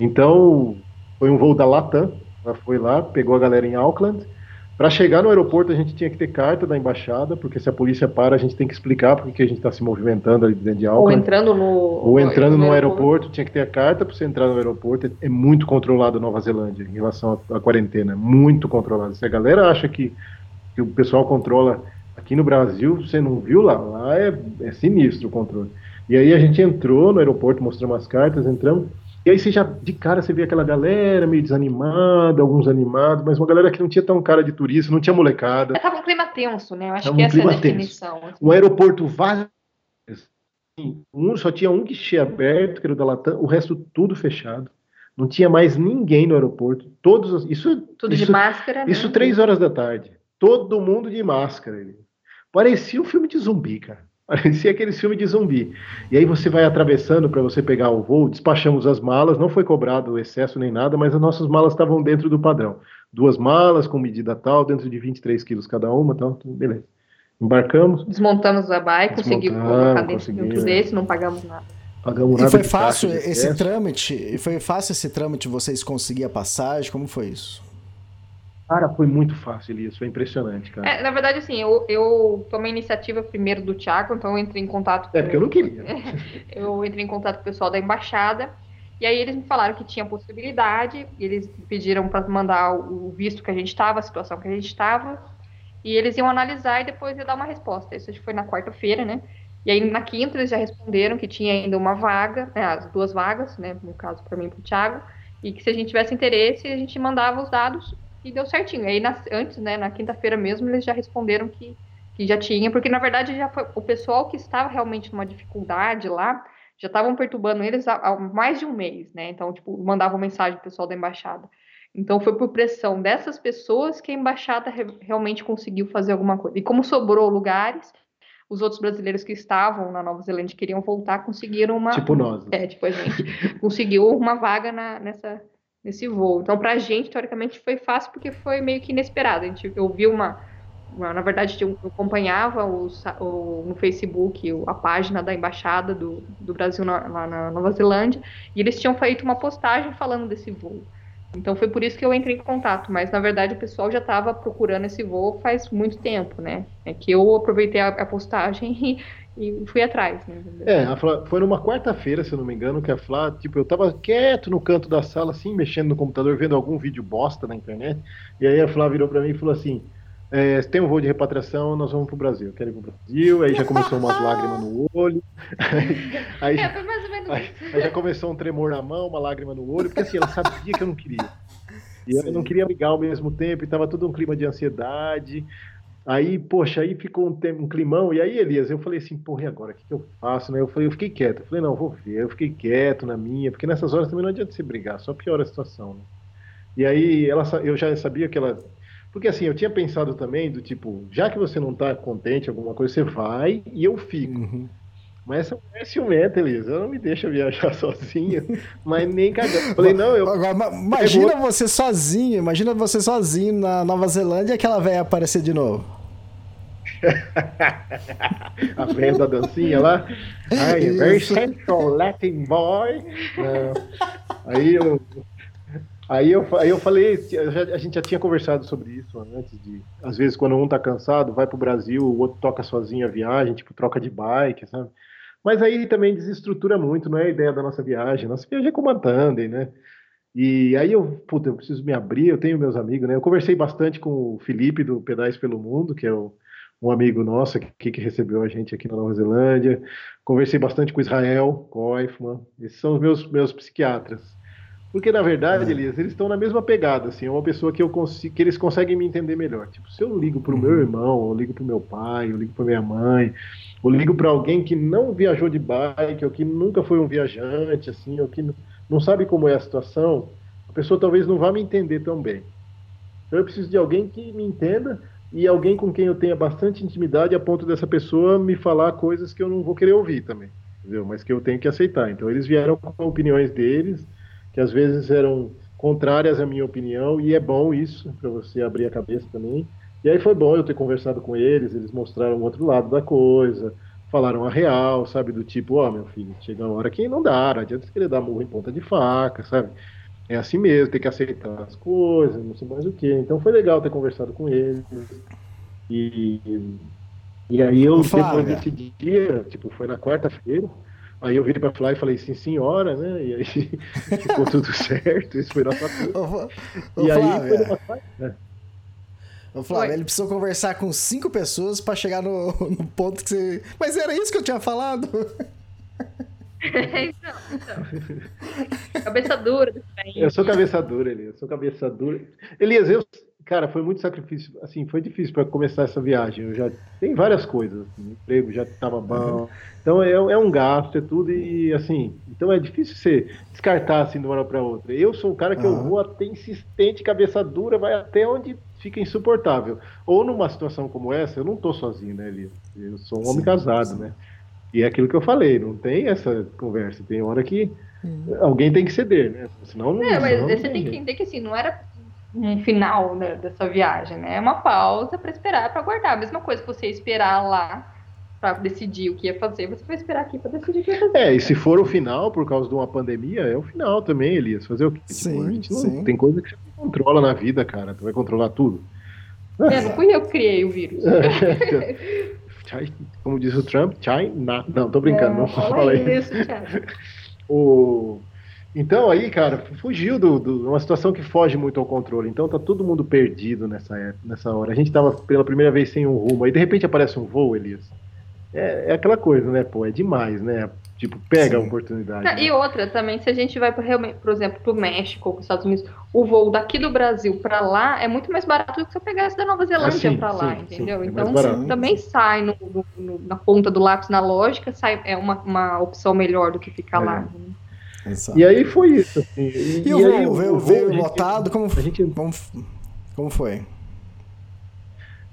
Então, foi um voo da Latam. Ela foi lá, pegou a galera em Auckland. Para chegar no aeroporto, a gente tinha que ter carta da embaixada, porque se a polícia para, a gente tem que explicar porque que a gente está se movimentando ali dentro de Auckland. Ou entrando no. Ou entrando no, aeroporto, tinha que ter a carta para você entrar no aeroporto. É muito controlado a Nova Zelândia em relação à, à quarentena. Muito controlado. Se a galera acha que, que o pessoal controla Aqui no Brasil, você não viu lá, lá é, é sinistro o controle. E aí a gente entrou no aeroporto, mostramos as cartas, entramos, e aí você já, de cara, você vê aquela galera meio desanimada, alguns animados, mas uma galera que não tinha tão cara de turista, não tinha molecada. Tava um clima tenso, né? Eu acho Tava que um essa é a definição. Tenso. Um aeroporto vazio, um, só tinha um guichê aberto, que era o da Latam, o resto tudo fechado. Não tinha mais ninguém no aeroporto. Todos, isso, tudo isso, de máscara. Isso né? três horas da tarde. Todo mundo de máscara. Parecia um filme de zumbi, cara. Parecia aquele filme de zumbi. E aí você vai atravessando para você pegar o voo, despachamos as malas, não foi cobrado excesso nem nada, mas as nossas malas estavam dentro do padrão. Duas malas com medida tal, dentro de 23 quilos cada uma, tal, tudo beleza. Embarcamos. Desmontamos a bike, conseguimos colocar dentro de desse, não pagamos nada. Pagamos nada e foi fácil esse trâmite? E foi fácil esse trâmite vocês conseguir a passagem? Como foi isso? Cara, foi muito fácil, Elias. Foi impressionante, cara. É, na verdade, assim, eu, eu tomei a iniciativa primeiro do Thiago, então eu entrei em contato com... É, porque eu não queria. eu entrei em contato com o pessoal da embaixada, e aí eles me falaram que tinha possibilidade, eles pediram para mandar o visto que a gente estava, a situação que a gente estava, e eles iam analisar e depois ia dar uma resposta. Isso foi na quarta-feira, né? E aí na quinta eles já responderam que tinha ainda uma vaga, né, as duas vagas, né, no caso para mim e para o Thiago, e que se a gente tivesse interesse, a gente mandava os dados e deu certinho. Aí na, antes, né, na quinta-feira mesmo, eles já responderam que, que já tinha, porque na verdade já foi o pessoal que estava realmente numa dificuldade lá, já estavam perturbando eles há, há, mais de um mês, né? Então, tipo, mandavam mensagem pro pessoal da embaixada. Então, foi por pressão dessas pessoas que a embaixada re realmente conseguiu fazer alguma coisa. E como sobrou lugares, os outros brasileiros que estavam na Nova Zelândia queriam voltar, conseguiram uma. Tipo nós. Né? É, tipo a gente. conseguiu uma vaga na, nessa, nesse voo. Então, para a gente, teoricamente, foi fácil porque foi meio que inesperado. A gente ouviu uma, uma na verdade, eu acompanhava o, o, no Facebook a página da embaixada do, do Brasil na, lá na Nova Zelândia e eles tinham feito uma postagem falando desse voo. Então foi por isso que eu entrei em contato, mas na verdade o pessoal já estava procurando esse voo faz muito tempo, né? É que eu aproveitei a, a postagem e, e fui atrás, né? É, Flá, foi numa quarta-feira, se eu não me engano, que a Flá, tipo, eu tava quieto no canto da sala, assim, mexendo no computador, vendo algum vídeo bosta na internet, e aí a Flá virou para mim e falou assim, é, tem um voo de repatriação, nós vamos pro Brasil. Quero ir pro Brasil, aí já começou umas lágrimas no olho, aí, é, foi mais ou menos aí, aí já começou um tremor na mão, uma lágrima no olho, porque assim, ela sabia que eu não queria. E Sim. eu não queria ligar ao mesmo tempo, e tava todo um clima de ansiedade. Aí, poxa, aí ficou um, um climão, e aí, Elias, eu falei assim, porra, e agora? O que, que eu faço? Né? Eu falei, eu fiquei quieto. Eu falei, não, vou ver. Eu fiquei quieto na minha, porque nessas horas também não adianta se brigar, só piora a situação. Né? E aí, ela, eu já sabia que ela. Porque assim, eu tinha pensado também do tipo, já que você não tá contente alguma coisa, você vai e eu fico. Uhum. Mas essa mulher é ciumenta, Elisa. Ela não me deixa viajar sozinha, mas nem cagando. Falei, não, eu. Agora, imagina pegou... você sozinho, imagina você sozinho na Nova Zelândia e aquela velha aparecer de novo. a da dancinha lá. Ai, very central Latin boy. Aí eu. Aí eu, aí eu falei, a gente já tinha conversado sobre isso antes de. Às vezes, quando um tá cansado, vai pro Brasil, o outro toca sozinho a viagem, tipo, troca de bike, sabe? Mas aí também desestrutura muito, não é a ideia da nossa viagem. Nossa viagem é com uma tandem, né? E aí eu, puta, eu preciso me abrir, eu tenho meus amigos, né? Eu conversei bastante com o Felipe do Pedais pelo Mundo, que é o, um amigo nosso aqui que recebeu a gente aqui na Nova Zelândia. Conversei bastante com Israel Koifman. Esses são os meus, meus psiquiatras. Porque, na verdade, é. Elias, eles estão na mesma pegada, assim, é uma pessoa que eu consigo, que eles conseguem me entender melhor. Tipo, se eu ligo pro uhum. meu irmão, eu ligo pro meu pai, eu ligo pra minha mãe, ou ligo para alguém que não viajou de bike, ou que nunca foi um viajante, assim, ou que não sabe como é a situação, a pessoa talvez não vá me entender tão bem. Então eu preciso de alguém que me entenda e alguém com quem eu tenha bastante intimidade a ponto dessa pessoa me falar coisas que eu não vou querer ouvir também, entendeu? Mas que eu tenho que aceitar. Então eles vieram com opiniões deles, que às vezes eram contrárias à minha opinião, e é bom isso, para você abrir a cabeça também. E aí foi bom eu ter conversado com eles, eles mostraram o outro lado da coisa, falaram a real, sabe? Do tipo, ó, oh, meu filho, chega uma hora que não dá, não adianta você querer dar murro em ponta de faca, sabe? É assim mesmo, tem que aceitar as coisas, não sei mais o que. Então foi legal ter conversado com eles. E, e aí eu, depois desse dia, tipo, foi na quarta-feira, aí eu virei pra Fly e falei, sim, senhora, né? E aí ficou tudo certo, isso foi nossa coisa. E aí foi. Né? Ô, Flávio, Oi. ele precisou conversar com cinco pessoas para chegar no, no, ponto que você. Mas era isso que eu tinha falado. então, então. Cabeça dura do Eu sou cabeça dura, Elias. Eu sou cabeça dura. Elias, eu, cara, foi muito sacrifício. Assim, foi difícil para começar essa viagem. Eu já tem várias coisas. Assim, o emprego já estava bom. Então é, é, um gasto, é tudo. E assim, então é difícil você descartar assim de uma hora para outra. Eu sou o cara que uhum. eu vou até insistente, cabeça dura, vai até onde fica insuportável. Ou numa situação como essa, eu não tô sozinho, né, Elias? Eu sou um sim, homem casado, sim. né? E é aquilo que eu falei, não tem essa conversa. Tem hora que hum. alguém tem que ceder, né? Senão não. É, mas você tem que entender que assim, não era um final né, dessa viagem, né? É uma pausa para esperar, para guardar. A mesma coisa que você esperar lá para decidir o que ia fazer, você vai esperar aqui para decidir o que ia fazer. É, e se for o final por causa de uma pandemia, é o final também, Elias. Fazer o quê? Sim, tipo, a gente não, sim. tem coisa que você não controla na vida, cara. Tu vai controlar tudo. É, não fui eu que criei o vírus. como diz o Trump, China. Não, tô brincando, é, não fala isso. o... Então aí, cara, fugiu de uma situação que foge muito ao controle. Então tá todo mundo perdido nessa, época, nessa hora. A gente tava pela primeira vez sem um rumo. Aí de repente aparece um voo, Elias. É, é aquela coisa, né, pô? É demais, né? Tipo, pega Sim. a oportunidade. Né? E outra também, se a gente vai, por exemplo, para o México ou para os Estados Unidos, o voo daqui do Brasil para lá é muito mais barato do que se eu pegasse da Nova Zelândia ah, para lá, sim, entendeu? Sim, é então também sai no, no, na ponta do lápis na lógica, sai, é uma, uma opção melhor do que ficar é. lá. Né? E aí foi isso. Assim, e, e, e, o voo, aí, veio, veio lotado? Como, gente... como, como foi?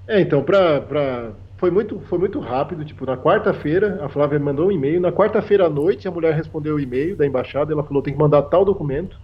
É, então, para foi muito, foi muito rápido. Tipo, na quarta-feira, a Flávia mandou um e-mail. Na quarta-feira à noite, a mulher respondeu o e-mail da embaixada. Ela falou: tem que mandar tal documento.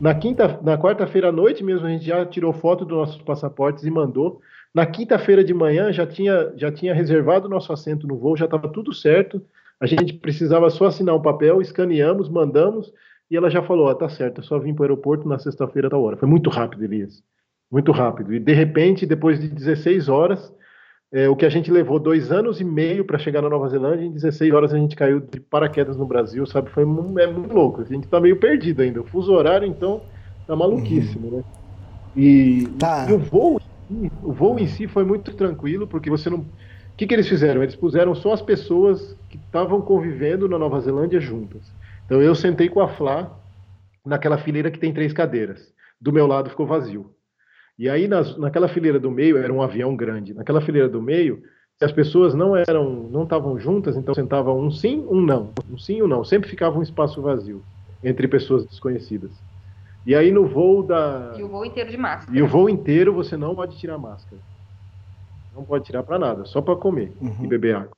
Na quinta, na quarta-feira à noite mesmo, a gente já tirou foto dos nossos passaportes e mandou. Na quinta-feira de manhã, já tinha, já tinha reservado o nosso assento no voo, já estava tudo certo. A gente precisava só assinar um papel, escaneamos, mandamos. E ela já falou: ah, tá certo, é só vir para o aeroporto na sexta-feira da hora. Foi muito rápido, Elias. Muito rápido. E de repente, depois de 16 horas, é, o que a gente levou dois anos e meio para chegar na Nova Zelândia, em 16 horas a gente caiu de paraquedas no Brasil, sabe? Foi muito, é muito louco. A gente tá meio perdido ainda. O fuso horário, então, tá maluquíssimo, uhum. né? E, tá. e, o voo, o voo em si foi muito tranquilo, porque você não. O que, que eles fizeram? Eles puseram só as pessoas que estavam convivendo na Nova Zelândia juntas. Então eu sentei com a Flá naquela fileira que tem três cadeiras. Do meu lado ficou vazio. E aí, nas, naquela fileira do meio, era um avião grande. Naquela fileira do meio, se as pessoas não eram, não estavam juntas, então sentava um sim, um não. Um sim e um não. Sempre ficava um espaço vazio entre pessoas desconhecidas. E aí, no voo da. E o voo inteiro de máscara. E o voo inteiro você não pode tirar máscara. Não pode tirar para nada, só para comer uhum. e beber água.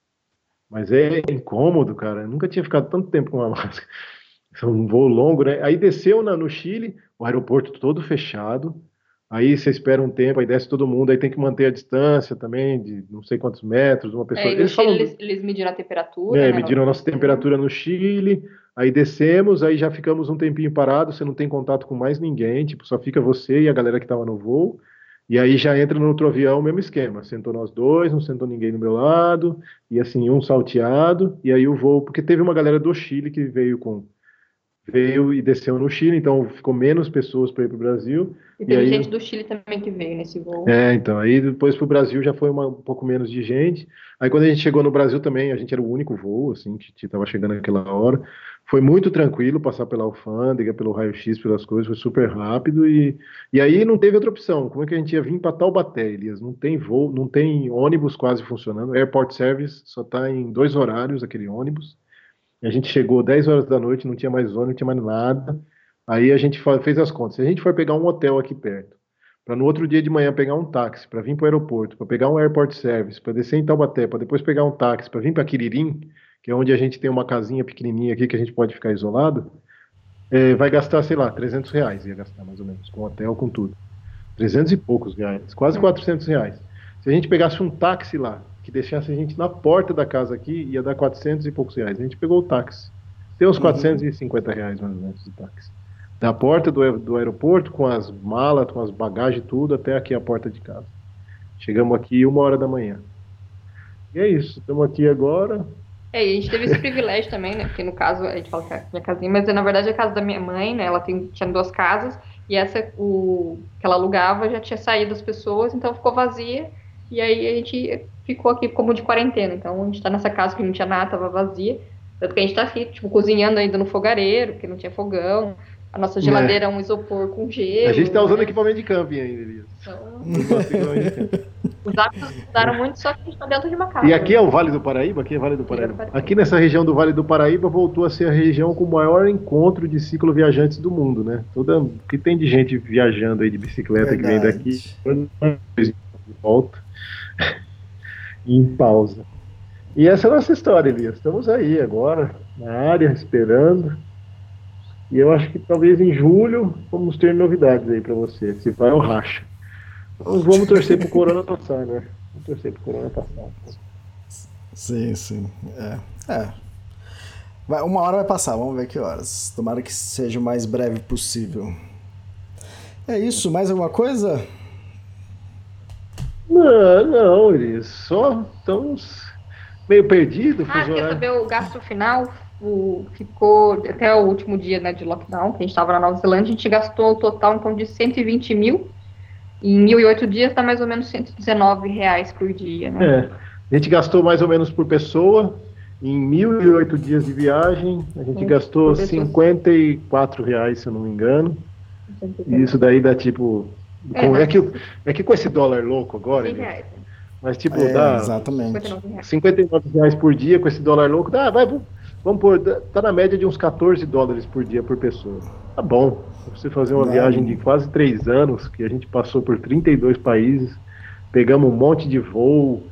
Mas é incômodo, cara. Eu nunca tinha ficado tanto tempo com uma máscara. É um voo longo, né? Aí desceu na, no Chile, o aeroporto todo fechado Aí você espera um tempo, aí desce todo mundo, aí tem que manter a distância também, de não sei quantos metros, uma pessoa. É, eles, falam... eles, eles, mediram a temperatura. É, né, mediram a nossa temperatura no Chile, aí descemos, aí já ficamos um tempinho parado, você não tem contato com mais ninguém, tipo, só fica você e a galera que estava no voo. E aí já entra no outro avião o mesmo esquema. Sentou nós dois, não sentou ninguém do meu lado, e assim, um salteado, e aí o voo, porque teve uma galera do Chile que veio com veio e desceu no Chile, então ficou menos pessoas para ir para o Brasil. E teve aí, gente do Chile também que veio nesse voo. É, então, aí depois para o Brasil já foi uma, um pouco menos de gente. Aí quando a gente chegou no Brasil também, a gente era o único voo, assim, que estava chegando naquela hora. Foi muito tranquilo passar pela alfândega, pelo raio-x, pelas coisas, foi super rápido e, e aí não teve outra opção. Como é que a gente ia vir para Taubaté, Elias? Não tem voo, não tem ônibus quase funcionando. Airport Service só está em dois horários, aquele ônibus. A gente chegou 10 horas da noite, não tinha mais ônibus, não tinha mais nada. Aí a gente fez as contas. Se a gente for pegar um hotel aqui perto, para no outro dia de manhã pegar um táxi, para vir para o aeroporto, para pegar um airport service, para descer em Taubaté, para depois pegar um táxi, para vir para Quiririm, que é onde a gente tem uma casinha pequenininha aqui que a gente pode ficar isolado, é, vai gastar, sei lá, 300 reais, ia gastar mais ou menos, com hotel, com tudo. 300 e poucos reais, quase 400 reais. Se a gente pegasse um táxi lá, que deixasse a gente na porta da casa aqui, ia dar 400 e poucos reais. A gente pegou o táxi. Tem uns uhum. 450 reais mais ou menos de táxi. Da porta do, do aeroporto, com as malas, com as bagagens, tudo, até aqui a porta de casa. Chegamos aqui uma hora da manhã. E é isso, estamos aqui agora. É, e a gente teve esse privilégio também, né? Porque no caso, a gente fala que é minha casinha, mas na verdade é a casa da minha mãe, né? Ela tem, tinha duas casas, e essa o, que ela alugava já tinha saído as pessoas, então ficou vazia. E aí a gente ficou aqui como de quarentena. Então a gente está nessa casa que não tinha nada, estava vazia. Tanto que a gente tá aqui, tipo, cozinhando ainda no fogareiro, porque não tinha fogão. A nossa geladeira é, um isopor com gelo. A gente tá usando né? equipamento de camping ainda, Elias. Então... Os hábitos mudaram muito, só que a gente tá dentro de uma casa. E aqui é o Vale do Paraíba? Aqui é Vale do Paraíba. Aqui nessa região do Vale do Paraíba voltou a ser a região com o maior encontro de cicloviajantes do mundo, né? Toda que tem de gente viajando aí de bicicleta Verdade. que vem daqui, volta, em pausa. E essa é a nossa história, Elias. Estamos aí agora, na área, esperando. E eu acho que talvez em julho vamos ter novidades aí para você. Se vai ou racha. Então vamos torcer pro Corona passar, né? Vamos torcer pro Corona passar. Sim, sim. É. é. Vai, uma hora vai passar, vamos ver que horas. Tomara que seja o mais breve possível. É isso, mais alguma coisa? Não, não, eles só estamos meio perdidos. Ah, quer saber o gasto final? O, ficou até o último dia né, de lockdown, que a gente estava na Nova Zelândia, a gente gastou o total então, de 120 mil em 1.008 dias dá mais ou menos 119 reais por dia, né? É. A gente gastou mais ou menos por pessoa. Em 1.008 dias de viagem, a gente gastou 54 reais, se eu não me engano. E isso daí dá tipo. É, com, é, que, é que com esse dólar louco agora. Reais, né? Mas tipo, é, dá. Exatamente. 59 reais por dia com esse dólar louco. Dá, vai, vamos pôr. Tá na média de uns 14 dólares por dia por pessoa. Tá bom. Você fazer uma Não. viagem de quase três anos, que a gente passou por 32 países, pegamos um monte de voo,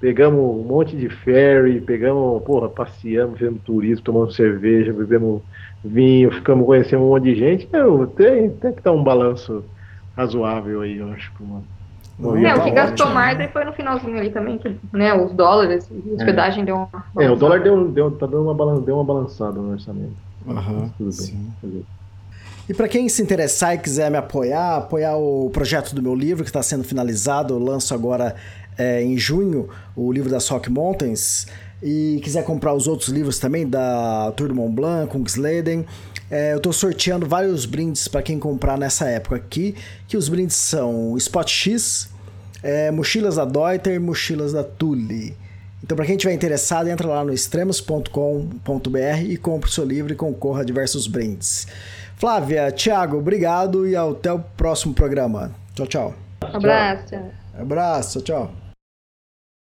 pegamos um monte de ferry, pegamos, porra, passeamos, fizemos turismo, tomamos cerveja, bebemos vinho, ficamos conhecendo um monte de gente. Eu, tem, tem que estar um balanço razoável aí, eu acho, uma, é, o que gastou mais aí foi no finalzinho ali também, que, né, os dólares, a hospedagem é. deu uma. É, o dólar deu, deu, tá dando uma, deu uma balançada no orçamento. Aham, tudo bem. E para quem se interessar e quiser me apoiar, apoiar o projeto do meu livro que está sendo finalizado, eu lanço agora é, em junho o livro da Sock Mountains. E quiser comprar os outros livros também da Tour de Mont Blanc, Kungsleden, é, eu estou sorteando vários brindes para quem comprar nessa época aqui, que os brindes são Spot X, é, mochilas da Deuter e mochilas da Tule. Então, para quem estiver interessado, entra lá no extremos.com.br e compre o seu livro e concorra a diversos brindes. Flávia, Thiago, obrigado e até o próximo programa. Tchau, tchau. Abraço. Abraço, tchau.